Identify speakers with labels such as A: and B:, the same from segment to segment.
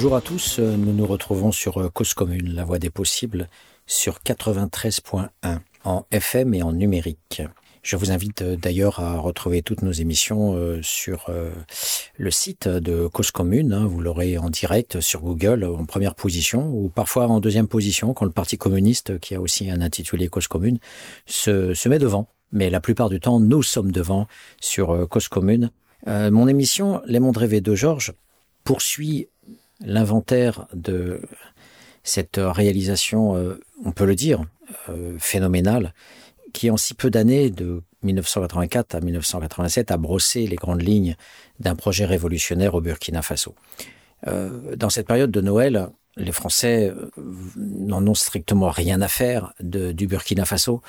A: Bonjour à tous, nous nous retrouvons sur Cause Commune, la voie des possibles, sur 93.1 en FM et en numérique. Je vous invite euh, d'ailleurs à retrouver toutes nos émissions euh, sur euh, le site de Cause Commune. Hein. Vous l'aurez en direct sur Google en première position ou parfois en deuxième position quand le Parti communiste, qui a aussi un intitulé Cause Commune, se, se met devant. Mais la plupart du temps, nous sommes devant sur Cause Commune. mon émission Les mondes rêvés de Georges poursuit l'inventaire de cette réalisation, on peut le dire, phénoménale qui en si peu d'années, de 1984 à 1987, a brossé les grandes lignes d'un projet révolutionnaire au Burkina Faso. Euh, dans cette période de Noël, les Français euh, n'en ont strictement rien à faire de, du Burkina Faso.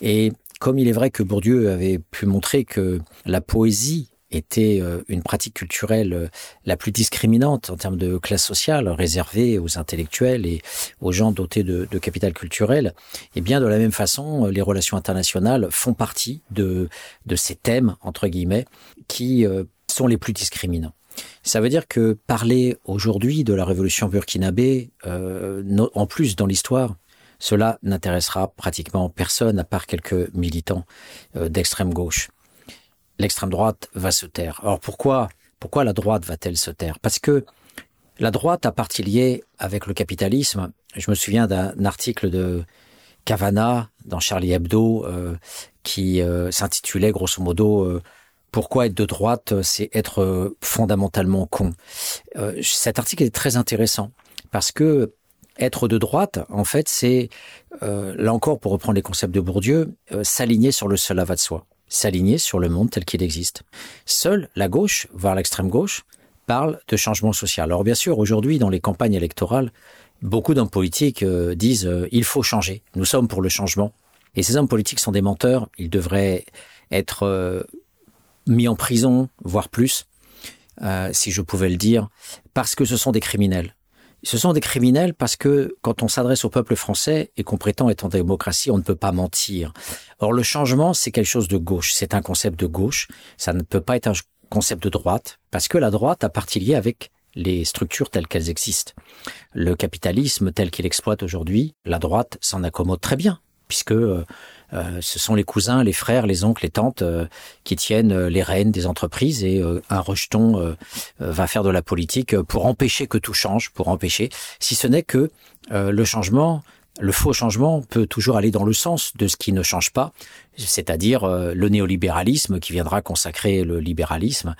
A: Et comme il est vrai que Bourdieu avait pu montrer que la poésie était euh, une pratique culturelle euh, la plus discriminante en termes de classe sociale, réservée aux intellectuels et aux gens dotés de, capital culturel, et bien de la même façon, euh, les relations internationales font partie de, de ces thèmes, entre guillemets, qui sont les plus discriminants. Ça veut dire que parler aujourd'hui de la révolution burkinabé, en plus dans l'histoire, cela n'intéressera pratiquement personne à part quelques militants d'extrême gauche l'extrême droite va se taire. Alors pourquoi, pourquoi la droite va-t-elle se taire? Parce que la droite a partie liée avec le capitalisme. Je me souviens d'un article de Cavana dans Charlie Hebdo euh, qui euh, s'intitulait grosso modo euh, Pourquoi être de droite, c'est être fondamentalement con. cet article est très intéressant parce que être de droite, en fait, c'est, là encore, pour reprendre les concepts de Bourdieu, s'aligner sur le seul va de soi s'aligner sur le monde tel qu'il existe. Seule la gauche, voire l'extrême gauche, parle de changement social. Alors bien sûr, aujourd'hui, dans les campagnes électorales, beaucoup d'hommes politiques euh, disent euh, il faut changer, nous sommes pour le changement. Et ces hommes politiques sont des menteurs, ils devraient être euh, mis en prison, voire plus, si je pouvais le dire, parce que ce sont des criminels. Ce sont des criminels parce que quand on s'adresse au peuple français et qu'on prétend être en démocratie, on ne peut pas mentir. Or, le changement, c'est quelque chose de gauche. C'est un concept de gauche. Ça ne peut pas être un concept de droite parce que la droite a partie liée avec les structures telles qu'elles existent. Le capitalisme tel qu'il exploite aujourd'hui, la droite s'en accommode très bien puisque euh, euh, ce sont les cousins, les frères, les oncles, les tantes euh, qui tiennent les rênes des entreprises et un rejeton va faire de la politique pour empêcher que tout change, pour empêcher, si ce n'est que le changement le faux changement peut toujours aller dans le sens de ce qui ne change pas, c'est-à-dire le néolibéralisme qui viendra consacrer le libéralisme,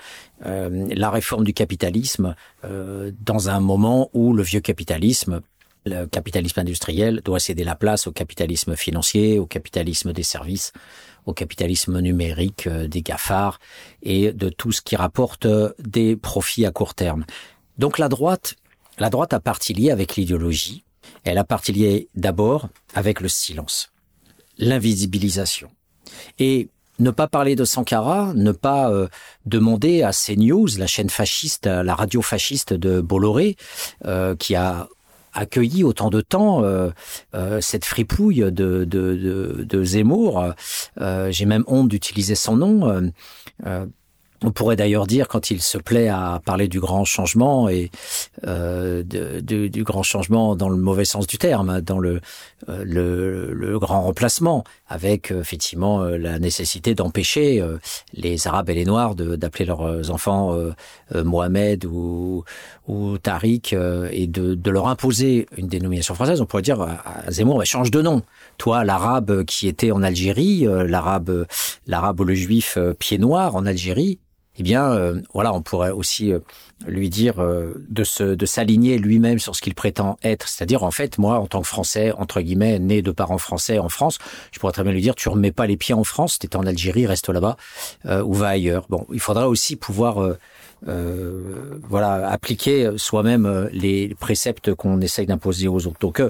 A: la réforme du capitalisme dans un moment où le vieux capitalisme le capitalisme industriel doit céder la place au capitalisme financier, au capitalisme des services, au capitalisme numérique euh, des GAFAR et de tout ce qui rapporte euh, des profits à court terme. Donc la droite, la droite a partie liée avec l'idéologie. Elle a partie liée d'abord avec le silence, l'invisibilisation. Et ne pas parler de Sankara, ne pas euh, demander à CNews, la chaîne fasciste, la radio fasciste de Bolloré, qui a accueilli autant de temps euh, euh, cette fripouille de, de, de, Zemmour. Euh, J'ai même honte d'utiliser son nom. Euh, on pourrait d'ailleurs dire, quand il se plaît à parler du grand changement et euh, de, du grand changement dans le mauvais sens du terme, dans le, euh, le, le, grand remplacement, avec euh, effectivement euh, la nécessité d'empêcher les Arabes et les Noirs d'appeler leurs enfants Mohamed ou, ou Tariq et de, de, leur imposer une dénomination française, on pourrait dire à Zemmour, change de nom. Toi, l'arabe qui était en Algérie, l'arabe, l'arabe ou le juif pied noir en Algérie, eh bien, euh, voilà, on pourrait aussi euh, lui dire euh, de se, de s'aligner lui-même sur ce qu'il prétend être. C'est-à-dire, en fait, moi, en tant que Français, entre guillemets, né de parents français en France, je pourrais très bien lui dire, tu remets pas les pieds en France, t'es en Algérie, reste là-bas ou va ailleurs. Bon, il faudra aussi pouvoir voilà, appliquer soi-même les préceptes qu'on essaye d'imposer aux autres. Donc,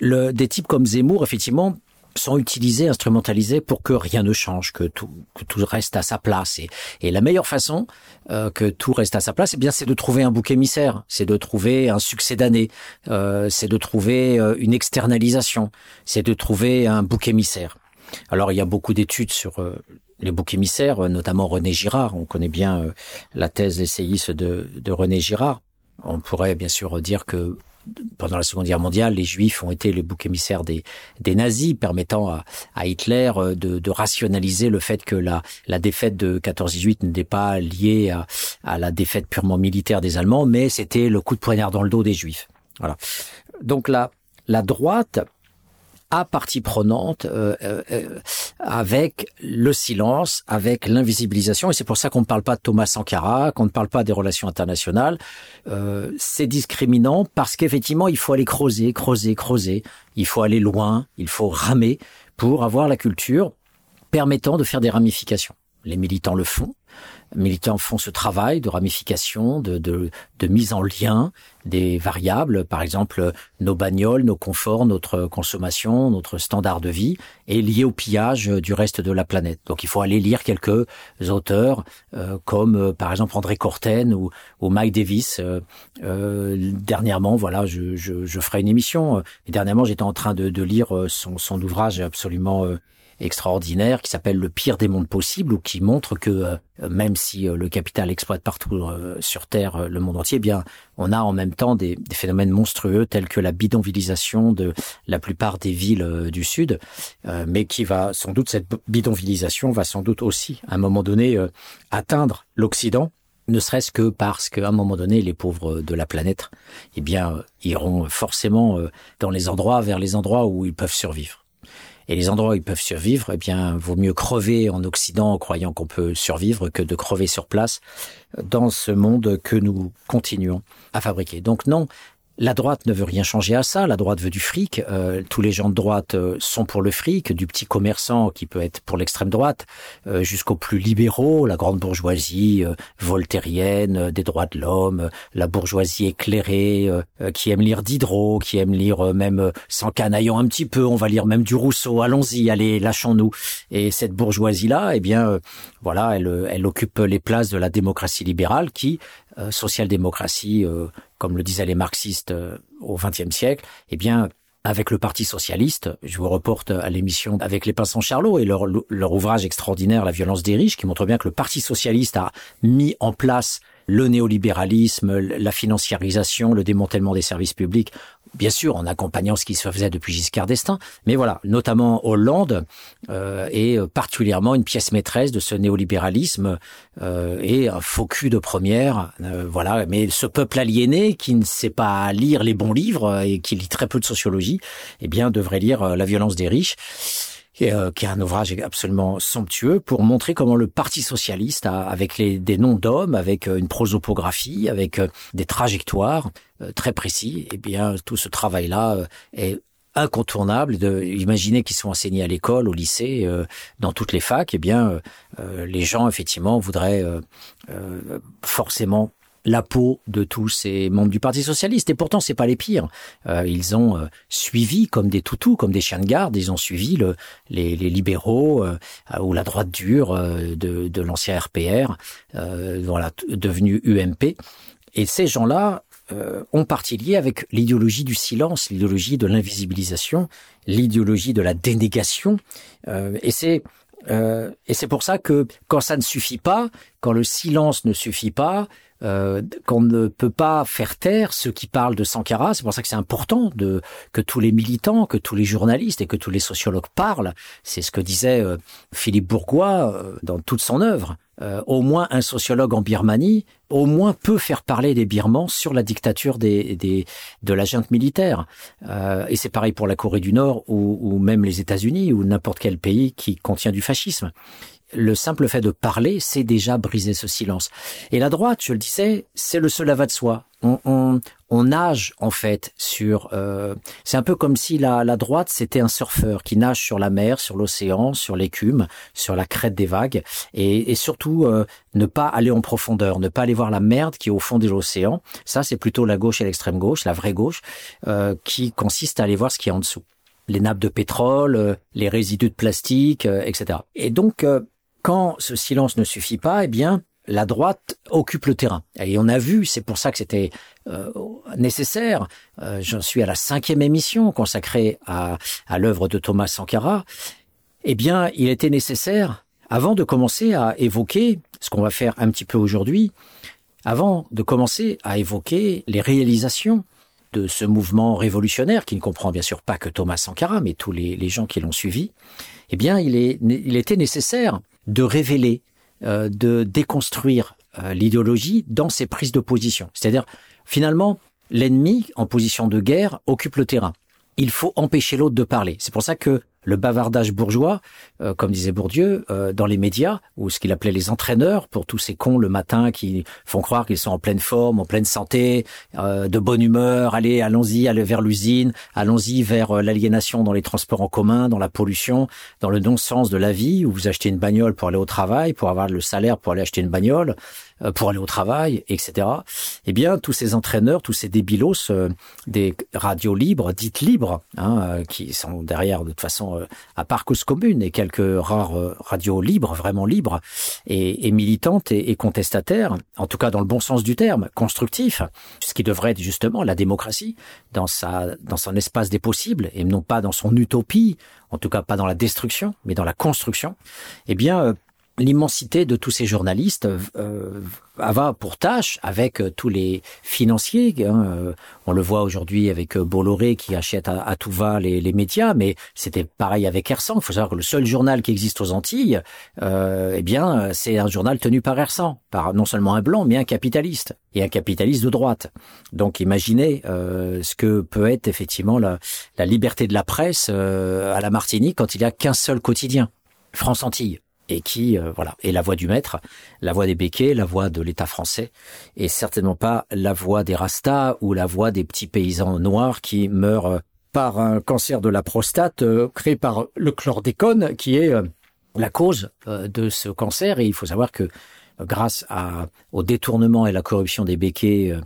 A: le, des types comme Zemmour, effectivement, sont utilisés, instrumentalisés pour que rien ne change, que tout, que tout reste à sa place. Et, et la meilleure façon euh, que tout reste à sa place, eh bien, c'est de trouver un bouc émissaire, c'est de trouver un succès d'année, euh, c'est de trouver euh, une externalisation, c'est de trouver un bouc émissaire. Alors, il y a beaucoup d'études sur euh, les boucs émissaires, notamment René Girard. On connaît bien la thèse essayiste de, de René Girard. On pourrait bien sûr dire que pendant la Seconde Guerre mondiale, les Juifs ont été le bouc émissaire des, nazis, permettant à, Hitler euh, de, rationaliser le fait que la, défaite de 14-18 n'était pas liée à, à, la défaite purement militaire des Allemands, mais c'était le coup de poignard dans le dos des Juifs. Voilà. Donc la, la droite à partie prenante euh, euh, avec le silence, avec l'invisibilisation. Et c'est pour ça qu'on ne parle pas de Thomas Sankara, qu'on ne parle pas des relations internationales. Euh, c'est discriminant parce qu'effectivement, il faut aller creuser, creuser, creuser. Il faut aller loin, il faut ramer pour avoir la culture permettant de faire des ramifications. Les militants le font militants font ce travail de ramification, de, de, de, mise en lien des variables, par exemple nos bagnoles, nos conforts, notre consommation, notre standard de vie, est lié au pillage du reste de la planète. Donc il faut aller lire quelques auteurs euh, comme euh, par exemple André Corten ou, ou Mike Davis. Euh, euh dernièrement, voilà, je, je, je, ferai une émission. Et dernièrement, j'étais en train de, de lire son, son ouvrage absolument extraordinaire qui s'appelle Le pire des mondes possibles ou qui montre que euh, même si euh, le capital exploite partout euh, sur Terre le monde entier, eh bien on a en même temps des, des, phénomènes monstrueux tels que la bidonvillisation de la plupart des villes du Sud, mais qui va sans doute cette bidonvillisation va sans doute aussi à un moment donné atteindre l'Occident ne serait-ce que parce qu'à un moment donné, les pauvres de la planète, eh bien, iront forcément dans les endroits, vers les endroits où ils peuvent survivre. Et les endroits où ils peuvent survivre, eh bien, vaut mieux crever en Occident en croyant qu'on peut survivre que de crever sur place dans ce monde que nous continuons à fabriquer. Donc non, la droite ne veut rien changer à ça. La droite veut du fric. Euh, tous les gens de droite euh, sont pour le fric, du petit commerçant qui peut être pour l'extrême droite, euh, jusqu'aux plus libéraux, la grande bourgeoisie euh, voltairienne, euh, des droits de l'homme, la bourgeoisie éclairée, qui aime lire Diderot, qui aime lire même sans canaillon un petit peu. On va lire même du Rousseau. Allons-y, allez, lâchons-nous. Et cette bourgeoisie-là, eh bien, voilà, elle, elle occupe les places de la démocratie libérale qui, social-démocratie comme le disaient les marxistes euh, au XXe siècle, eh bien, avec le Parti socialiste, je vous reporte à l'émission avec les Pinsons Charlot et leur, leur ouvrage extraordinaire La violence des riches, qui montre bien que le Parti socialiste a mis en place le néolibéralisme, la financiarisation, le démantèlement des services publics, bien sûr en accompagnant ce qui se faisait depuis Giscard d'Estaing, mais voilà, notamment Hollande euh, est particulièrement une pièce maîtresse de ce néolibéralisme euh, et un faux cul de première, euh, voilà. Mais ce peuple aliéné qui ne sait pas lire les bons livres et qui lit très peu de sociologie, eh bien devrait lire euh, La violence des riches euh, qui est un ouvrage absolument somptueux pour montrer comment le Parti socialiste, a, avec les, des noms d'hommes, avec euh, une prosopographie, avec euh, des trajectoires très précis, eh bien tout ce travail-là est incontournable de imaginer qu'ils sont enseignés à l'école, au lycée, euh, dans toutes les facs, eh bien, euh, les gens effectivement voudraient euh, forcément la peau de tous ces membres du Parti socialiste. Et pourtant, c'est pas les pires. Euh, ils ont euh, suivi comme des toutous, comme des chiens de garde. Ils ont suivi le, les, les, libéraux euh, ou la droite dure euh, de, de l'ancien RPR, euh, voilà, devenu UMP. Et ces gens-là ont partie lié avec l'idéologie du silence, l'idéologie de l'invisibilisation, l'idéologie de la dénégation. et c'est et c'est pour ça que quand ça ne suffit pas, quand le silence ne suffit pas, euh, qu'on ne peut pas faire taire ceux qui parlent de Sankara. C'est pour ça que c'est important de que tous les militants, que tous les journalistes et que tous les sociologues parlent. C'est ce que disait euh, Philippe Bourgois euh, dans toute son œuvre. Euh, au moins un sociologue en Birmanie, au moins peut faire parler des Birmans sur la dictature des, des de la junte militaire. et c'est pareil pour la Corée du Nord ou, ou même les États-Unis ou n'importe quel pays qui contient du fascisme le simple fait de parler, c'est déjà briser ce silence. Et la droite, je le disais, c'est le seul avat de soi. On, on, on nage en fait sur. Euh, c'est un peu comme si la, la droite c'était un surfeur qui nage sur la mer, sur l'océan, sur l'écume, sur la crête des vagues, et, et surtout euh, ne pas aller en profondeur, ne pas aller voir la merde qui est au fond de l'océan. Ça, c'est plutôt la gauche et l'extrême gauche, la vraie gauche, euh, qui consiste à aller voir ce qui est en dessous les nappes de pétrole, euh, les résidus de plastique, euh, etc. Et donc, quand ce silence ne suffit pas, eh bien, la droite occupe le terrain. Et on a vu, c'est pour ça que c'était euh, nécessaire. Euh, J'en suis à la cinquième émission consacrée à, à l'œuvre de Thomas Sankara. Eh bien, il était nécessaire, avant de commencer à évoquer ce qu'on va faire un petit peu aujourd'hui, avant de commencer à évoquer les réalisations de ce mouvement révolutionnaire, qui ne comprend bien sûr pas que Thomas Sankara, mais tous les, gens qui l'ont suivi, eh bien, il, est, il était nécessaire de révéler, euh, de déconstruire euh, l'idéologie dans ses prises de position. C'est-à-dire, finalement, l'ennemi en position de guerre occupe le terrain. Il faut empêcher l'autre de parler. C'est pour ça que le bavardage bourgeois, euh, comme disait Bourdieu, euh, dans les médias, ou ce qu'il appelait les entraîneurs, pour tous ces cons le matin qui font croire qu'ils sont en pleine forme, en pleine santé, euh, de bonne humeur, allez, allons-y, allez vers l'usine, allons-y vers l'aliénation dans les transports en commun, dans la pollution, dans le non-sens de la vie, où vous achetez une bagnole pour aller au travail, pour avoir le salaire pour aller acheter une bagnole, euh, pour aller au travail, etc. Eh bien, tous ces entraîneurs, tous ces débilos euh, des radios libres, dites libres, hein, euh, qui sont derrière de toute façon à part cause commune et quelques rares radios libres, vraiment libres et, et militantes et, et, contestataires, en tout cas dans le bon sens du terme, constructif, ce qui devrait être justement la démocratie dans sa dans son espace des possibles et non pas dans son utopie, en tout cas pas dans la destruction, mais dans la construction. Eh bien l'immensité de tous ces journalistes euh, va pour tâche avec euh, tous les financiers. Hein, euh, on le voit aujourd'hui avec euh, Bolloré qui achète à, tout va les, les médias, mais c'était pareil avec Ersan. Il faut savoir que le seul journal qui existe aux Antilles, euh, eh bien, c'est un journal tenu par Ersan, par non seulement un blanc, mais un capitaliste et un capitaliste de droite. Donc, imaginez euh, ce que peut être effectivement la, la liberté de la presse à la Martinique quand il y a qu'un seul quotidien, France Antilles et qui euh, voilà est la voix du maître, la voix des béquets, la voix de l'État français, et certainement pas la voix des rastas ou la voix des petits paysans noirs qui meurent euh, par un cancer de la prostate euh, créé par le chlordécone, qui est la cause de ce cancer. Et il faut savoir que grâce à, au détournement et la corruption des béquets,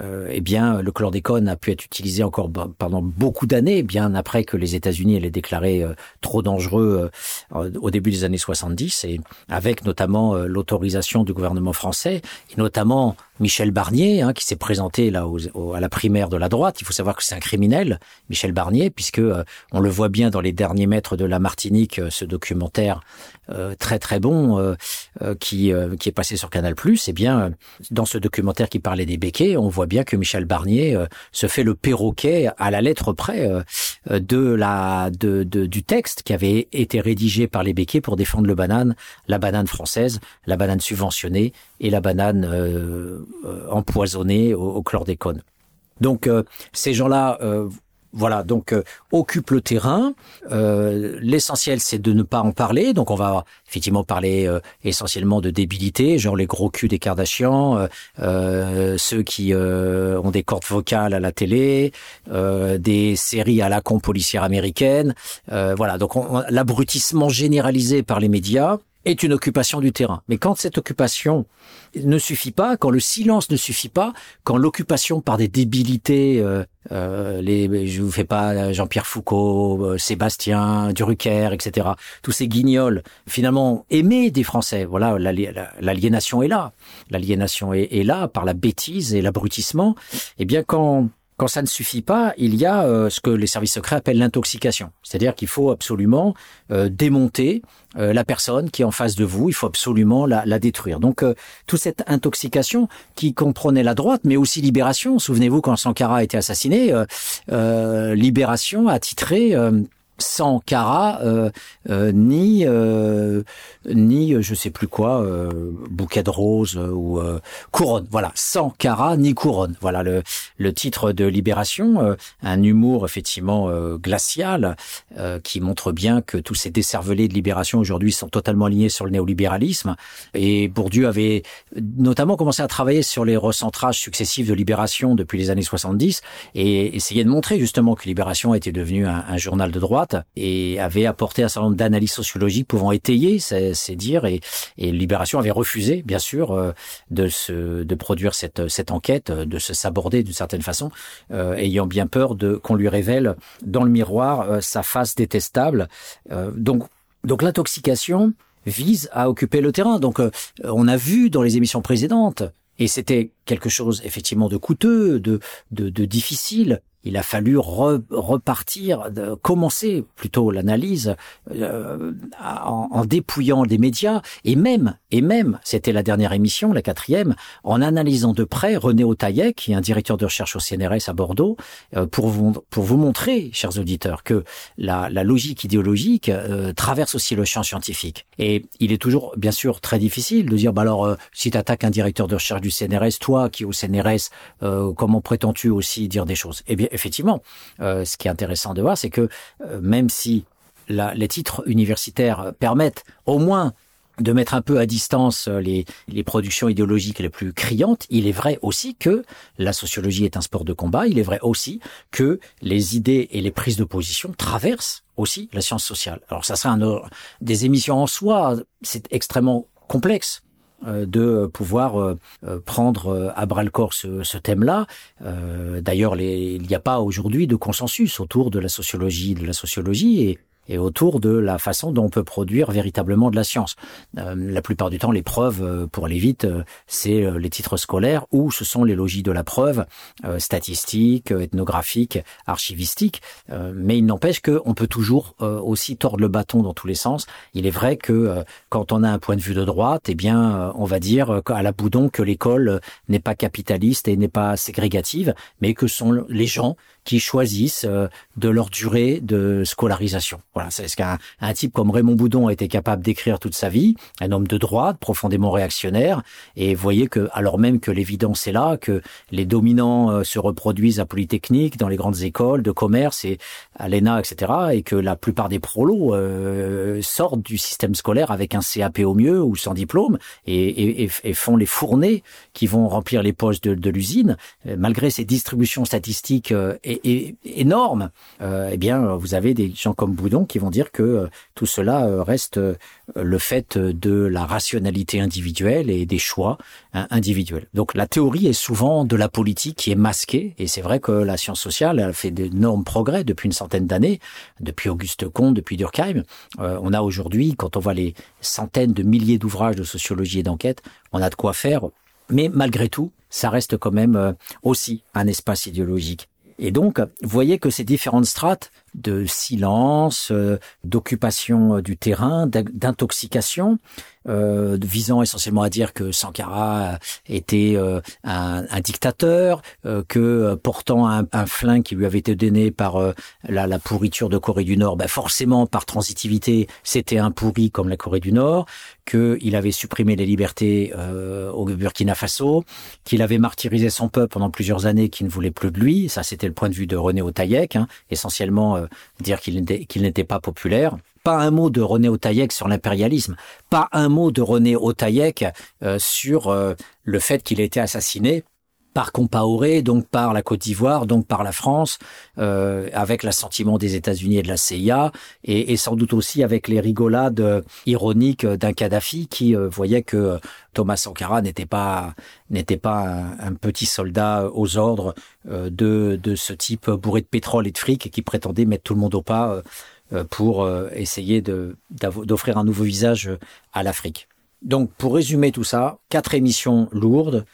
A: euh, eh bien, le chlordécone a pu être utilisé encore pendant beaucoup d'années, bien après que les États-Unis l'aient déclaré euh, trop dangereux euh, au début des années 70, et avec notamment euh, l'autorisation du gouvernement français, et notamment Michel Barnier, hein, qui s'est présenté là à la primaire de la droite. Il faut savoir que c'est un criminel, Michel Barnier, puisque on le voit bien dans les derniers mètres de la Martinique, ce documentaire très très bon qui, qui est passé sur Canal+. Eh bien, dans ce documentaire qui parlait des béquets, on voit voit bien que Michel Barnier euh, se fait le perroquet à la lettre près euh, de la de, du texte qui avait été rédigé par les béquets pour défendre le banane, la banane française, la banane subventionnée et la banane euh, empoisonnée au, au chlordécone. Donc ces gens-là voilà, donc euh, occupe le terrain. Euh, L'essentiel, c'est de ne pas en parler. Donc, on va effectivement parler euh, essentiellement de débilité, genre les gros culs des Kardashians, euh, ceux qui ont des cordes vocales à la télé, des séries à la con policière américaine. voilà, donc l'abrutissement généralisé par les médias est une occupation du terrain. Mais quand cette occupation ne suffit pas, quand le silence ne suffit pas, quand l'occupation par des débilités, euh, euh, les, je vous fais pas Jean-Pierre Foucault, euh, Sébastien, Drucker, etc. Tous ces guignols, finalement aimés des Français. Voilà, l'aliénation est là. L'aliénation est, est, là par la bêtise et l'abrutissement. Eh bien, quand quand ça ne suffit pas, il y a euh, ce que les services secrets appellent l'intoxication. C'est-à-dire qu'il faut absolument euh, démonter euh, la personne qui est en face de vous, il faut absolument la, la détruire. Donc toute cette intoxication qui comprenait la droite, mais aussi Libération, souvenez-vous quand Sankara a été assassiné, Libération a titré sans Cara euh, euh, ni euh, ni je sais plus quoi bouquet de roses ou couronne. Voilà sans Cara ni couronne. Voilà le le titre de Libération un humour effectivement glacial qui montre bien que tous ces décervelés de Libération aujourd'hui sont totalement alignés sur le néolibéralisme. Et Bourdieu avait notamment commencé à travailler sur les recentrages successifs de Libération depuis les années 70 et essayer de montrer justement que Libération était devenu un journal de droite et avait apporté un certain nombre d'analyses sociologiques pouvant étayer ces, ces dires et, Libération avait refusé, bien sûr, euh, de se de produire cette cette enquête, euh, de se saborder d'une certaine façon, euh, ayant bien peur de qu'on lui révèle dans le miroir sa face détestable. Donc donc l'intoxication vise à occuper le terrain. Donc on a vu dans les émissions précédentes et c'était quelque chose effectivement de coûteux, de, de difficile, il a fallu repartir, de, commencer plutôt l'analyse euh, en, en, dépouillant les médias et même, et même, c'était la dernière émission, la quatrième, en analysant de près René Otaillet, qui est un directeur de recherche au CNRS à Bordeaux, euh, pour, vous, pour vous montrer, chers auditeurs, que la, la logique idéologique euh, traverse aussi le champ scientifique. Et il est toujours, bien sûr, très difficile de dire, bah alors, euh, si tu attaques un directeur de recherche du CNRS, toi qui au CNRS, comment prétends-tu aussi dire des choses? Eh bien, effectivement, euh, ce qui est intéressant de voir, c'est que euh, même si la, les titres universitaires permettent au moins de mettre un peu à distance euh, les, les, productions idéologiques les plus criantes, il est vrai aussi que la sociologie est un sport de combat, il est vrai aussi que les idées et les prises de position traversent aussi la science sociale. Alors ça sera un, des émissions en soi, c'est extrêmement complexe. Euh, de pouvoir euh, euh, prendre à bras le corps ce, ce thème-là. D'ailleurs, il n'y a pas aujourd'hui de consensus autour de la sociologie de la sociologie et et autour de la façon dont on peut produire véritablement de la science. Euh, la plupart du temps, les preuves, euh, pour aller vite, euh, c'est les titres scolaires ou ce sont les logis de la preuve, statistiques, ethnographiques, archivistiques. mais il n'empêche qu'on peut toujours aussi tordre le bâton dans tous les sens. Il est vrai que quand on a un point de vue de droite, eh bien, on va dire à la boudon que l'école n'est pas capitaliste et n'est pas ségrégative, mais que sont les gens qui choisissent euh, de leur durée de scolarisation. Voilà, c'est ce qu'un un type comme Raymond Boudon a été capable d'écrire toute sa vie, un homme de droite, profondément réactionnaire, et voyez que, alors même que l'évidence est là, que les dominants euh, se reproduisent à Polytechnique, dans les grandes écoles de commerce et à l'ENA, etc., et que la plupart des prolos euh, sortent du système scolaire avec un CAP au mieux ou sans diplôme et, et, et font les fournées qui vont remplir les postes de, de l'usine, malgré ces distributions statistiques énorme, euh, eh bien, vous avez des gens comme Boudon qui vont dire que euh, tout cela euh, reste euh, le fait de la rationalité individuelle et des choix hein, individuels. Donc la théorie est souvent de la politique qui est masquée, et c'est vrai que la science sociale a fait d'énormes progrès depuis une centaine d'années, depuis Auguste Comte, depuis Durkheim. on a aujourd'hui, quand on voit les centaines de milliers d'ouvrages de sociologie et d'enquête, on a de quoi faire mais malgré tout, ça reste quand même aussi un espace idéologique. Et donc, vous voyez que ces différentes strates de silence, euh, d'occupation euh, du terrain, d'intoxication, euh, visant essentiellement à dire que Sankara était euh, un, un, dictateur, que portant un, un, flingue qui lui avait été donné par la, la, pourriture de Corée du Nord, ben forcément par transitivité, c'était un pourri comme la Corée du Nord, qu'il avait supprimé les libertés au Burkina Faso, qu'il avait martyrisé son peuple pendant plusieurs années, qui ne voulait plus de lui. Ça, c'était le point de vue de René Otaïek, hein, essentiellement dire qu'il n'était pas populaire. Pas un mot de René Otaïek sur l'impérialisme, pas un mot de René Otaïek euh, sur euh, le fait qu'il ait été assassiné par Compaoré, donc par la Côte d'Ivoire, donc par la France, euh, avec l'assentiment des États-Unis et de la CIA, et, et, sans doute aussi avec les rigolades ironiques d'un Kadhafi qui euh, voyait que Thomas Sankara n'était pas n'était pas un, petit soldat aux ordres euh, de de ce type bourré de pétrole et de fric et qui prétendait mettre tout le monde au pas euh, pour euh, essayer d'offrir un nouveau visage à l'Afrique. Donc pour résumer tout ça, quatre émissions lourdes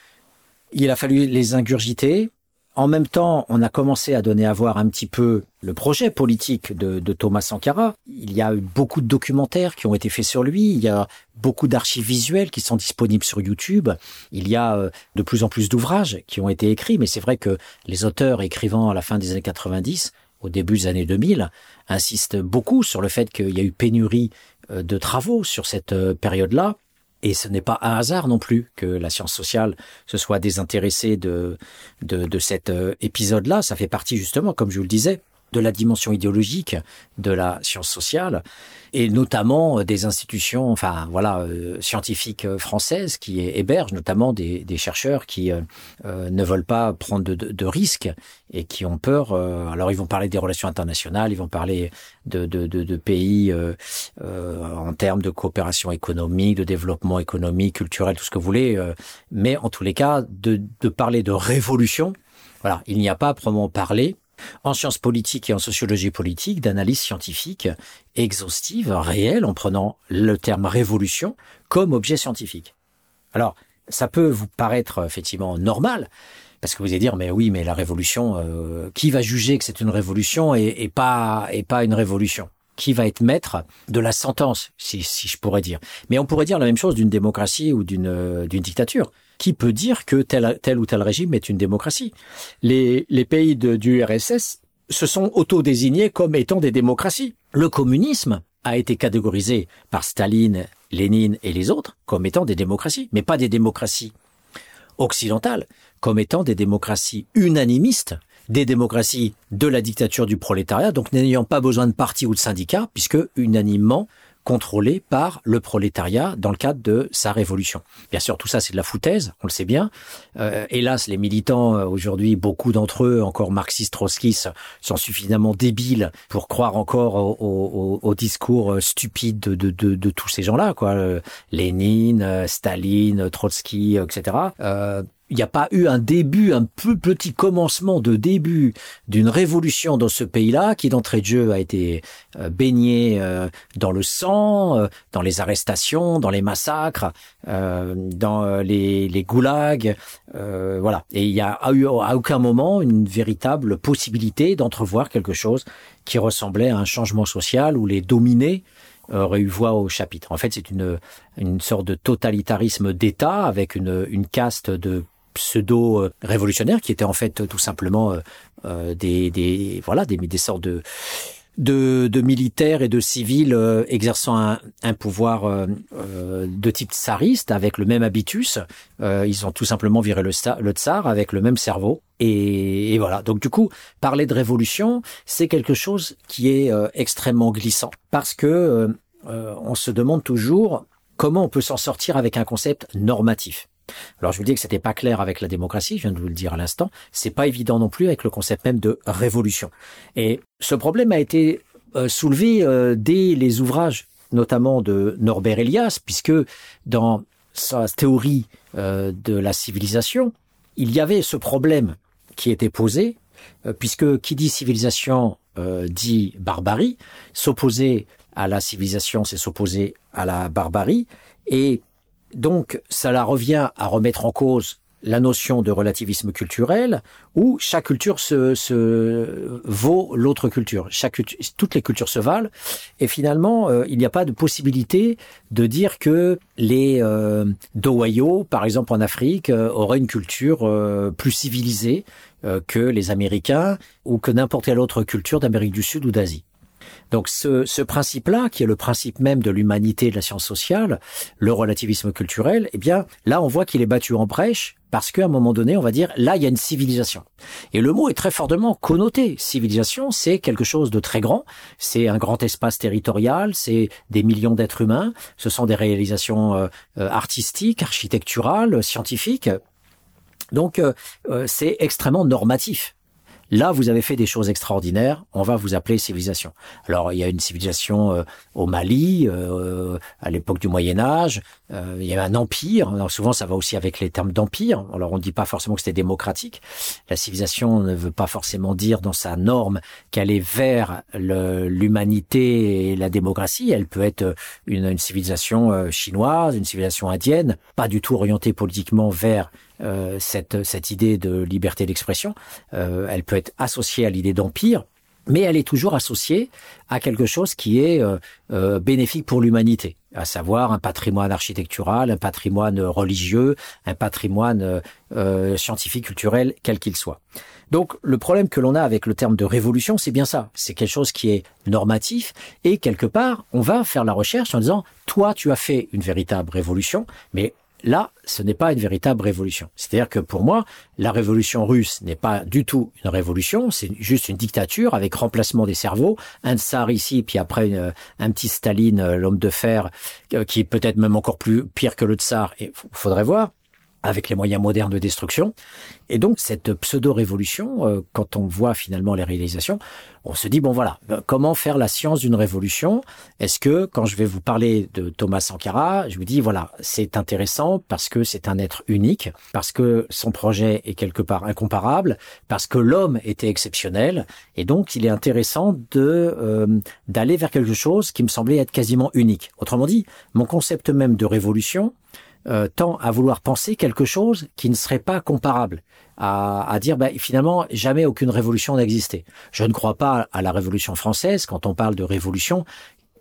A: il a fallu les ingurgiter. En même temps, on a commencé à donner à voir un petit peu le projet politique de, Thomas Sankara. Il y a eu beaucoup de documentaires qui ont été faits sur lui. Il y a beaucoup d'archives visuelles qui sont disponibles sur YouTube. Il y a euh, de plus en plus d'ouvrages qui ont été écrits, mais c'est vrai que les auteurs écrivant à la fin des années 90, au début des années 2000, insistent beaucoup sur le fait qu'il y a eu pénurie euh, de travaux sur cette euh, période-là. Et ce n'est pas un hasard non plus que la science sociale se soit désintéressée de, de, de cet euh, épisode-là. Ça fait partie justement, comme je vous le disais, de la dimension idéologique de la science sociale et notamment des institutions, enfin voilà, euh, scientifiques euh, françaises qui hébergent notamment des, des chercheurs qui euh, euh ne veulent pas prendre de, de, de, risques et qui ont peur. Euh, alors ils vont parler des relations internationales, ils vont parler de, de, de pays en termes de coopération économique, de développement économique, culturel, tout ce que vous voulez. mais en tous les cas, de, de parler de révolution, voilà, il n'y a pas à proprement parler en sciences politiques et en sociologie politique d'analyse scientifique exhaustive, réelle, en prenant le terme révolution comme objet scientifique. Alors, ça peut vous paraître effectivement normal, Parce que vous allez dire, mais oui, mais la révolution, euh, qui va juger que c'est une révolution et, pas et pas une révolution? Qui va être maître de la sentence, si, si je pourrais dire? Mais on pourrait dire la même chose d'une démocratie ou d'une euh, d'une dictature. Qui peut dire que tel, ou tel régime est une démocratie les, pays du RSS se sont auto-désignés comme étant des démocraties. Le communisme a été catégorisé par Staline, Lénine et les autres comme étant des démocraties, mais pas des démocraties occidentales, comme étant des démocraties unanimistes, des démocraties de la dictature du prolétariat, donc n'ayant pas besoin de parti ou de syndicat, puisque unanimement contrôlé par le prolétariat dans le cadre de sa révolution. Bien sûr, tout ça, c'est de la foutaise, on le sait bien. Euh, hélas, les militants, euh, aujourd'hui, beaucoup d'entre eux, encore marxistes, trotskistes, sont suffisamment débiles pour croire encore au, au, au discours euh, stupide de, de, de, de tous ces gens-là, quoi. Lénine, Staline, Trotsky, etc. Euh, il n'y a pas eu un début, un peu petit commencement de début d'une révolution dans ce pays-là qui d'entrée de jeu a été euh, baigné euh, dans le sang, euh, dans les arrestations, dans les massacres, dans les, goulags, voilà. Et il n'y a eu à aucun moment une véritable possibilité d'entrevoir quelque chose qui ressemblait à un changement social où les dominés auraient eu voix au chapitre. En fait, c'est une, une sorte de totalitarisme d'État avec une caste de pseudo-révolutionnaires qui étaient en fait tout simplement euh, euh, des, des, voilà des, des sortes de de, militaires et de civils euh, exerçant un, un pouvoir de type tsariste avec le même habitus. Ils ont tout simplement viré le, tsar avec le même cerveau. Et, voilà. Donc du coup, parler de révolution, c'est quelque chose qui est extrêmement glissant parce que on se demande toujours comment on peut s'en sortir avec un concept normatif. Alors je vous dis que c'était pas clair avec la démocratie, je viens de vous le dire à l'instant, c'est pas évident non plus avec le concept même de révolution. Et ce problème a été euh, soulevé euh, dès les ouvrages notamment de Norbert Elias, puisque dans sa théorie euh, de la civilisation, il y avait ce problème qui était posé, puisque qui dit civilisation dit barbarie, s'opposer à la civilisation, c'est s'opposer à la barbarie, et donc, cela revient à remettre en cause la notion de relativisme culturel où chaque culture se, vaut l'autre culture. Toutes les cultures se valent et finalement euh, il n'y a pas de possibilité de dire que les euh, par exemple en Afrique, euh, auraient une culture euh, plus civilisée que les Américains ou que n'importe quelle autre culture d'Amérique du Sud ou d'Asie. Donc ce, ce principe-là, qui est le principe même de l'humanité de la science sociale, le relativisme culturel, eh bien là on voit qu'il est battu en brèche parce qu'à un moment donné, on va dire, là, il y a une civilisation. Et le mot est très fortement connoté. Civilisation, c'est quelque chose de très grand. C'est un grand espace territorial, c'est des millions d'êtres humains, ce sont des réalisations euh, euh, artistiques, architecturales, scientifiques. Donc, euh, c'est extrêmement normatif. Là, vous avez fait des choses extraordinaires. On va vous appeler civilisation. Alors, il y a une civilisation euh, au Mali, euh, à l'époque du Moyen Âge. Euh, il y a un empire. Alors, souvent, ça va aussi avec les termes d'empire. Alors, on ne dit pas forcément que c'était démocratique. La civilisation ne veut pas forcément dire dans sa norme qu'elle est vers l'humanité et la démocratie. Elle peut être une, une civilisation chinoise, une civilisation indienne, pas du tout orientée politiquement vers euh, cette, cette idée de liberté d'expression. Euh, elle peut être associée à l'idée d'empire, mais elle est toujours associée à quelque chose qui est euh, euh, bénéfique pour l'humanité, à savoir un patrimoine architectural, un patrimoine religieux, un patrimoine euh, scientifique, culturel, quel qu'il soit. Donc le problème que l'on a avec le terme de révolution, c'est bien ça, c'est quelque chose qui est normatif, et quelque part, on va faire la recherche en disant, toi, tu as fait une véritable révolution, mais Là, ce n'est pas une véritable révolution. C'est-à-dire que pour moi, la révolution russe n'est pas du tout une révolution, c'est juste une dictature avec remplacement des cerveaux, un tsar ici, puis après un petit Staline, euh, l'homme de fer, euh, qui est peut-être même encore plus pire que le tsar, et faudrait voir avec les moyens modernes de destruction. Et donc cette pseudo-révolution, euh, quand on voit finalement les réalisations, on se dit, bon voilà, euh, comment faire la science d'une révolution? Est-ce que quand je vais vous parler de Thomas Sankara, je vous dis, voilà, c'est intéressant parce que c'est un être unique, parce que son projet est quelque part incomparable, parce que l'homme était exceptionnel, et donc il est intéressant de euh, d'aller vers quelque chose qui me semblait être quasiment unique. Autrement dit, mon concept même de révolution, euh, tend à vouloir penser quelque chose qui ne serait pas comparable, à, à dire bah, finalement jamais aucune révolution n'existait. Je ne crois pas à la Révolution française. Quand on parle de révolution,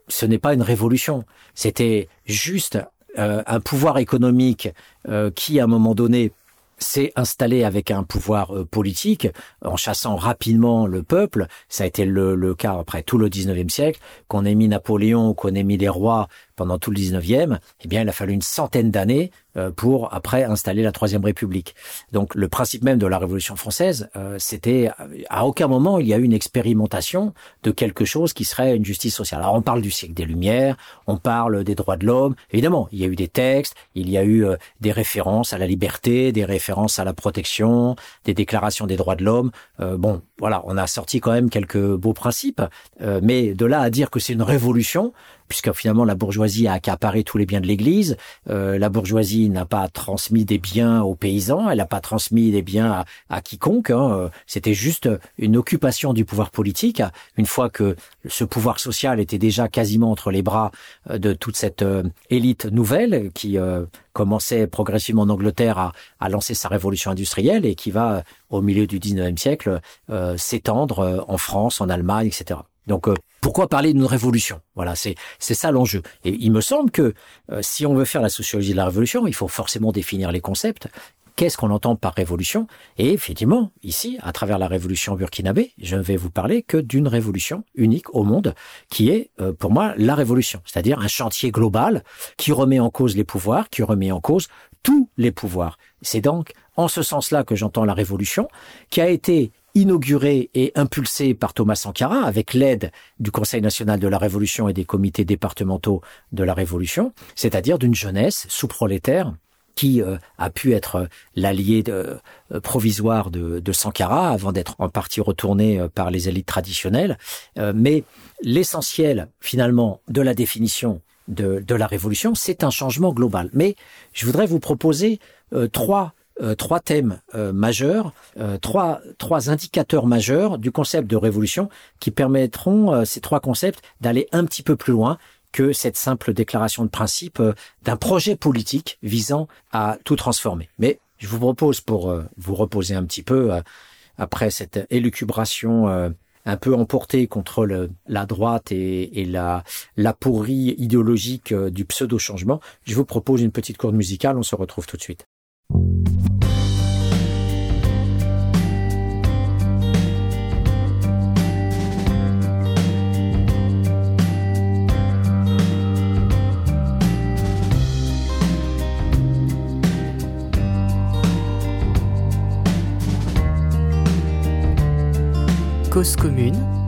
A: ce n'est pas une révolution. C'était juste euh, un pouvoir économique euh, qui, à un moment donné, s'est installé avec un pouvoir euh, politique en chassant rapidement le peuple. Ça a été le, le cas après tout le 19e siècle, qu'on ait mis Napoléon, qu'on ait mis les rois pendant tout le 19e, eh bien, il a fallu une centaine d'années euh, pour après installer la Troisième République. Donc, le principe même de la Révolution française, euh, c'était à aucun moment il y a eu une expérimentation de quelque chose qui serait une justice sociale. Alors, on parle du siècle des Lumières, on parle des droits de l'homme. Évidemment, il y a eu des textes, il y a eu euh, des références à la liberté, des références à la protection, des déclarations des droits de l'homme. bon, voilà, on a sorti quand même quelques beaux principes, mais de là à dire que c'est une révolution, puisque finalement la bourgeoisie a accaparé tous les biens de l'Église. Euh, la bourgeoisie n'a pas transmis des biens aux paysans, elle n'a pas transmis des biens à, quiconque. Hein. C'était juste une occupation du pouvoir politique. Une fois que ce pouvoir social était déjà quasiment entre les bras euh, de toute cette euh, élite nouvelle qui commençait progressivement en Angleterre à, à, lancer sa révolution industrielle et qui va, au milieu du 19e siècle, s'étendre en France, en Allemagne, etc. Donc pourquoi parler d'une révolution? Voilà, c'est c'est ça l'enjeu. Et il me semble que euh, si on veut faire la sociologie de la révolution, il faut forcément définir les concepts. Qu'est-ce qu'on entend par révolution? Et effectivement, ici, à travers la révolution burkinabé, je ne vais vous parler que d'une révolution unique au monde, qui est euh, pour moi la révolution, c'est-à-dire un chantier global qui remet en cause les pouvoirs, qui remet en cause tous les pouvoirs. C'est donc en ce sens-là que j'entends la révolution, qui a été inauguré et impulsé par Thomas Sankara avec l'aide du Conseil national de la Révolution et des comités départementaux de la Révolution, c'est-à-dire d'une jeunesse sous-prolétaire qui euh, a pu être l'allié euh, provisoire de, Sankara avant d'être en partie retourné euh, par les élites traditionnelles. mais l'essentiel finalement de la définition de la révolution, c'est un changement global. Mais je voudrais vous proposer trois euh, trois thèmes euh, majeurs, euh, trois, trois indicateurs majeurs du concept de révolution qui permettront, ces trois concepts, d'aller un petit peu plus loin que cette simple déclaration de principe d'un projet politique visant à tout transformer. Mais je vous propose, pour vous reposer un petit peu, après cette élucubration un peu emportée contre le, la droite et, et la, la pourrie idéologique du pseudo-changement, je vous propose une petite courte musicale, on se retrouve tout de suite.
B: Commune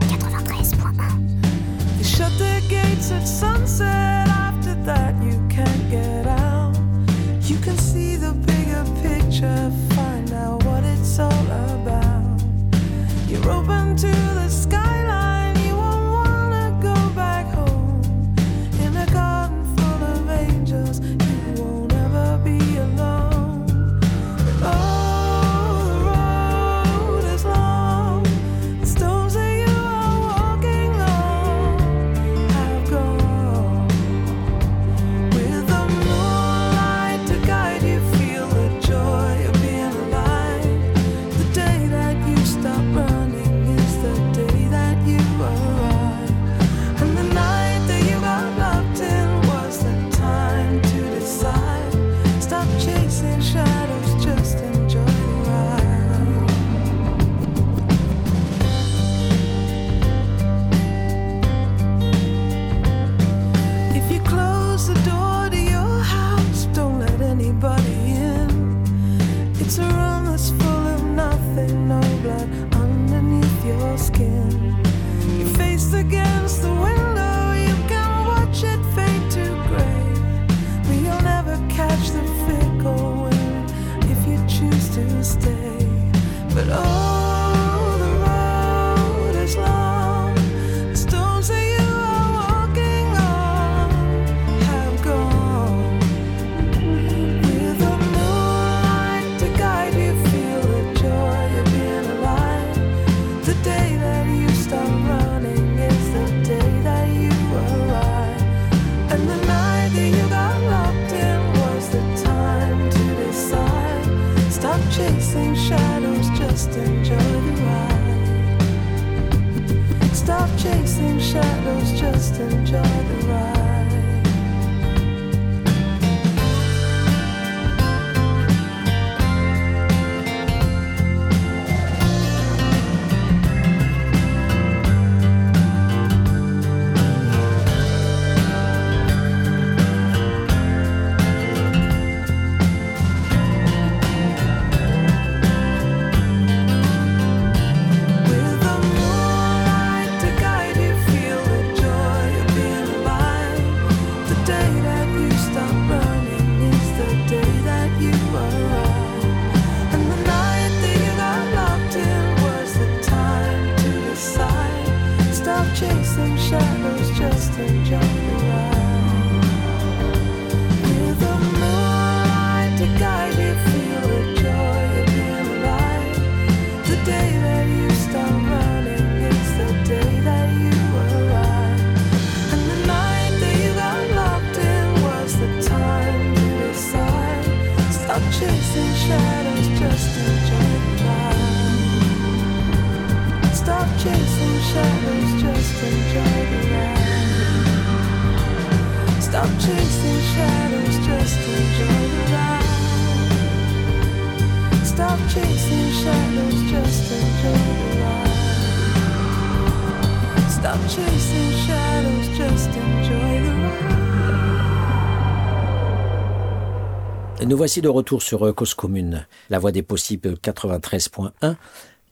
A: Nous voici de retour sur euh, Cause Commune, la voix des possibles 93.1.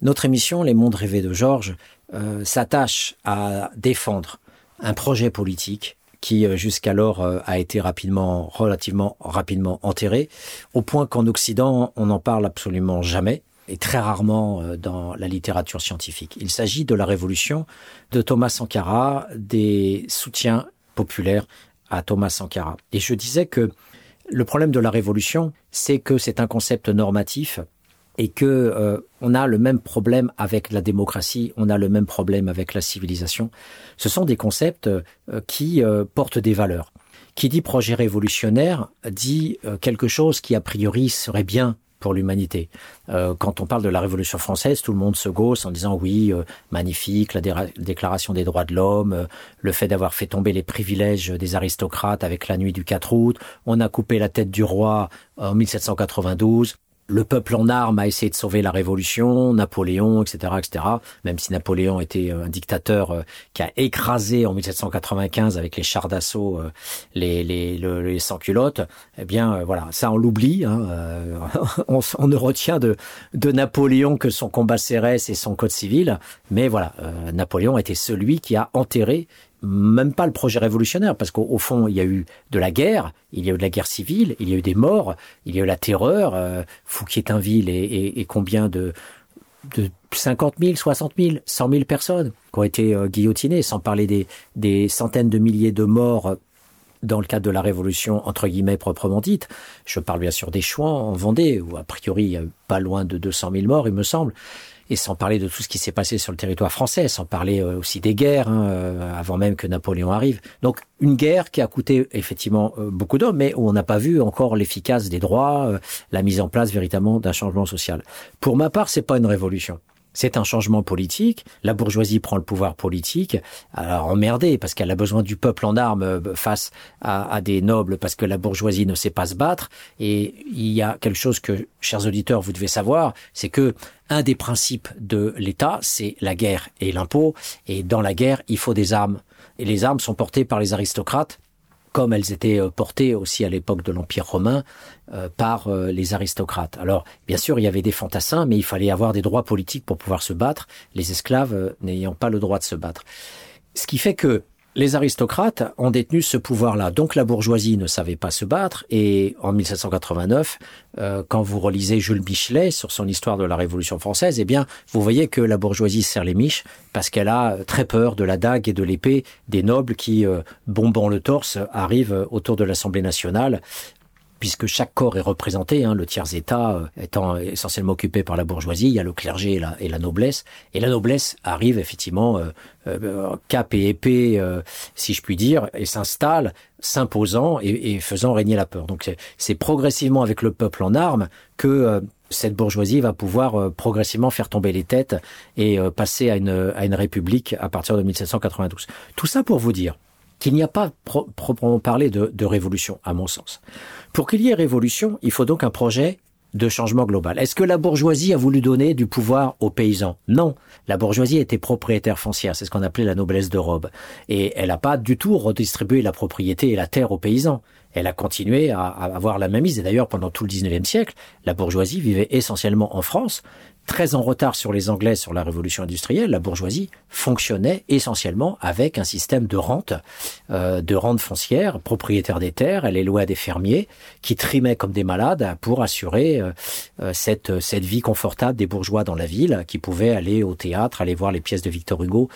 A: Notre émission, Les Mondes rêvés de Georges, euh, s'attache à défendre un projet politique qui euh, jusqu'alors a été rapidement, relativement rapidement enterré, au point qu'en Occident, on n'en parle absolument jamais et très rarement dans la littérature scientifique. Il s'agit de la révolution de Thomas Sankara, des soutiens populaires à Thomas Sankara. Et je disais que le problème de la révolution, c'est que c'est un concept normatif et que euh, on a le même problème avec la démocratie, on a le même problème avec la civilisation. Ce sont des concepts euh, qui euh, portent des valeurs. Qui dit projet révolutionnaire dit euh, quelque chose qui a priori serait bien pour l'humanité. Euh, quand on parle de la Révolution française, tout le monde se gausse en disant oui, euh, magnifique, la déclaration des droits de l'homme, euh, le fait d'avoir fait tomber les privilèges des aristocrates avec la nuit du 4 août, on a coupé la tête du roi en 1792. Le peuple en armes a essayé de sauver la Révolution, Napoléon, etc., etc. Même si Napoléon était euh, un dictateur euh, qui a écrasé en 1795 avec les chars d'assaut euh, les, les, le- les sans-culottes, eh bien voilà, ça on l'oublie. Hein, on, on ne retient de, de Napoléon que son combat Cérès et son code civil. Mais voilà, Napoléon était celui qui a enterré même pas le projet révolutionnaire, parce qu'au au fond, il y a eu de la guerre, il y a eu de la guerre civile, il y a eu des morts, il y a eu la terreur, euh, Fouquier-Tinville et, et, et combien de, de 50 000, 60 000, 100 000 personnes qui ont été euh, guillotinées, sans parler des, des centaines de milliers de morts euh, dans le cadre de la révolution entre guillemets proprement dite. Je parle bien sûr des Chouans en Vendée, où a priori il y a pas loin de 200 000 morts, il me semble. Et sans parler de tout ce qui s'est passé sur le territoire français, sans parler euh, aussi des guerres, hein, euh, avant même que Napoléon arrive. Donc une guerre qui a coûté effectivement euh, beaucoup d'hommes, mais où on n'a pas vu encore l'efficace des droits, la mise en place véritablement d'un changement social. Pour ma part, c'est pas une révolution. C'est un changement politique. La bourgeoisie prend le pouvoir politique. Alors emmerdée parce qu'elle a besoin du peuple en armes euh, face à, à des nobles parce que la bourgeoisie ne sait pas se battre. Et il y a quelque chose que, chers auditeurs, vous devez savoir, c'est que un des principes de l'État, c'est la guerre et l'impôt. Et dans la guerre, il faut des armes. Et les armes sont portées par les aristocrates comme elles étaient euh, portées aussi à l'époque de l'Empire romain euh, par euh, les aristocrates. Alors, bien sûr, il y avait des fantassins, mais il fallait avoir des droits politiques pour pouvoir se battre, les esclaves euh, n'ayant pas le droit de se battre. Ce qui fait que les aristocrates ont détenu ce pouvoir-là. Donc la bourgeoisie ne savait pas se battre. Et en 1789, euh, quand vous relisez Jules Michelet sur son histoire de la Révolution française, eh bien, vous voyez que la bourgeoisie serre les miches parce qu'elle a très peur de la dague et de l'épée des nobles qui, euh, bombant le torse, arrivent autour de l'Assemblée nationale puisque chaque corps est représenté, hein, le tiers-état euh, étant essentiellement occupé par la bourgeoisie, il y a le clergé et la, et la noblesse, et la noblesse arrive effectivement euh, euh, cap et épée, euh, si je puis dire, et s'installe, s'imposant et, et faisant régner la peur. Donc c'est- progressivement avec le peuple en armes que euh, cette bourgeoisie va pouvoir euh, progressivement faire tomber les têtes et passer à une, à une république à partir de 1792. Tout ça pour vous dire qu'il n'y a pas proprement parlé de, de révolution, à mon sens. Pour qu'il y ait révolution, il faut donc un projet de changement global. Est-ce que la bourgeoisie a voulu donner du pouvoir aux paysans? Non. La bourgeoisie était propriétaire foncière, c'est ce qu'on appelait la noblesse de robe. Et elle n'a pas du tout redistribué la propriété et la terre aux paysans elle a continué à, avoir la même mise. Et d'ailleurs, pendant tout le 19e siècle, la bourgeoisie vivait essentiellement en France, très en retard sur les Anglais sur la révolution industrielle. La bourgeoisie fonctionnait essentiellement avec un système de rente, euh, de rente foncière, propriétaire des terres. Elle est louée à des fermiers qui trimaient comme des malades pour assurer euh, euh, cette, cette vie confortable des bourgeois dans la ville, qui pouvaient aller au théâtre, aller voir les pièces de Victor Hugo,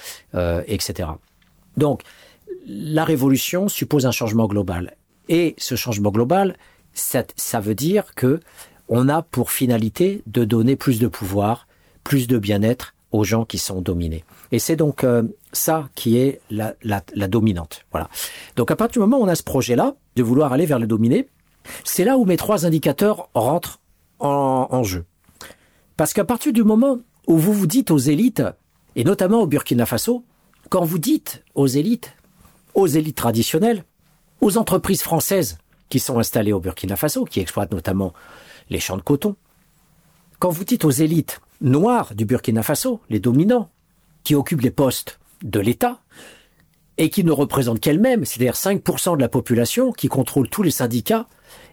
A: etc. Donc, la révolution suppose un changement global. Et ce changement global, ça, ça veut dire que on a pour finalité de donner plus de pouvoir, plus de bien-être aux gens qui sont dominés. Et c'est donc euh, ça qui est la, dominante. Voilà. Donc à partir du moment où on a ce projet-là, de vouloir aller vers le dominé, c'est là où mes trois indicateurs rentrent en, en jeu. Parce qu'à partir du moment où vous vous dites aux élites, et notamment au Burkina Faso, quand vous dites aux élites, aux élites traditionnelles, aux entreprises françaises qui sont installées au Burkina Faso, qui exploitent notamment les champs de coton. Quand vous dites aux élites noires du Burkina Faso, les dominants, qui occupent les postes de l'État, et qui ne représentent qu'elles-mêmes, c'est-à-dire 5% de la population, qui contrôlent tous les syndicats,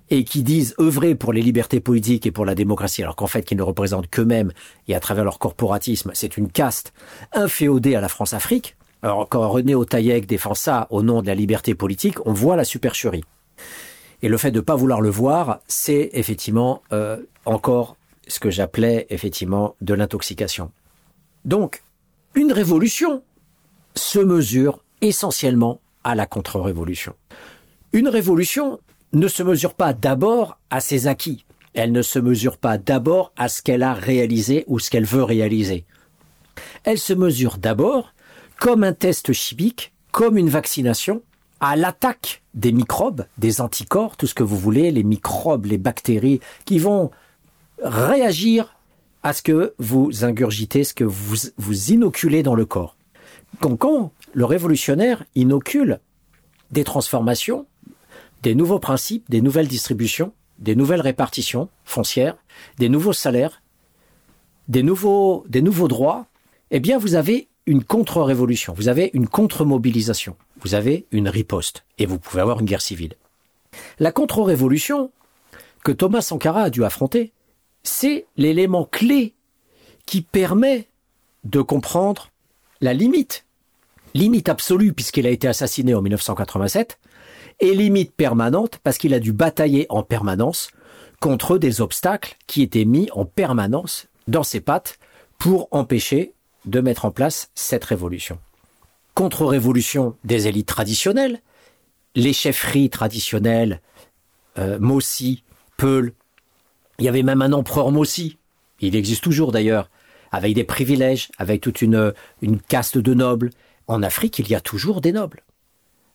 A: et qui disent œuvrer pour les libertés politiques et pour la démocratie, alors qu'en fait, qu'ils ne représentent qu'eux-mêmes, et à travers leur corporatisme, c'est une caste inféodée à la France-Afrique, alors quand René Otaillec défend ça au nom de la liberté politique, on voit la supercherie. Et le fait de ne pas vouloir le voir, c'est effectivement euh, encore ce que j'appelais effectivement de l'intoxication. Donc, une révolution se mesure essentiellement à la contre-révolution. Une révolution ne se mesure pas d'abord à ses acquis. Elle ne se mesure pas d'abord à ce qu'elle a réalisé ou ce qu'elle veut réaliser. Elle se mesure d'abord comme un test chimique, comme une vaccination, à l'attaque des microbes, des anticorps, tout ce que vous voulez, les microbes, les bactéries, qui vont réagir à ce que vous ingurgitez, ce que vous, vous inoculez dans le corps. Quand le révolutionnaire inocule des transformations, des nouveaux principes, des nouvelles distributions, des nouvelles répartitions foncières, des nouveaux salaires, des nouveaux, des nouveaux droits, eh bien vous avez une contre-révolution, vous avez une contre-mobilisation, vous avez une riposte, et vous pouvez avoir une guerre civile. La contre-révolution que Thomas Sankara a dû affronter, c'est l'élément clé qui permet de comprendre la limite, limite absolue puisqu'il a été assassiné en 1987, et limite permanente parce qu'il a dû batailler en permanence contre des obstacles qui étaient mis en permanence dans ses pattes pour empêcher de mettre en place cette révolution. Contre-révolution des élites traditionnelles, les chefferies traditionnelles, euh, Mossi, Peul, il y avait même un empereur Mossi, il existe toujours d'ailleurs, avec des privilèges, avec toute une, une caste de nobles. En Afrique, il y a toujours des nobles.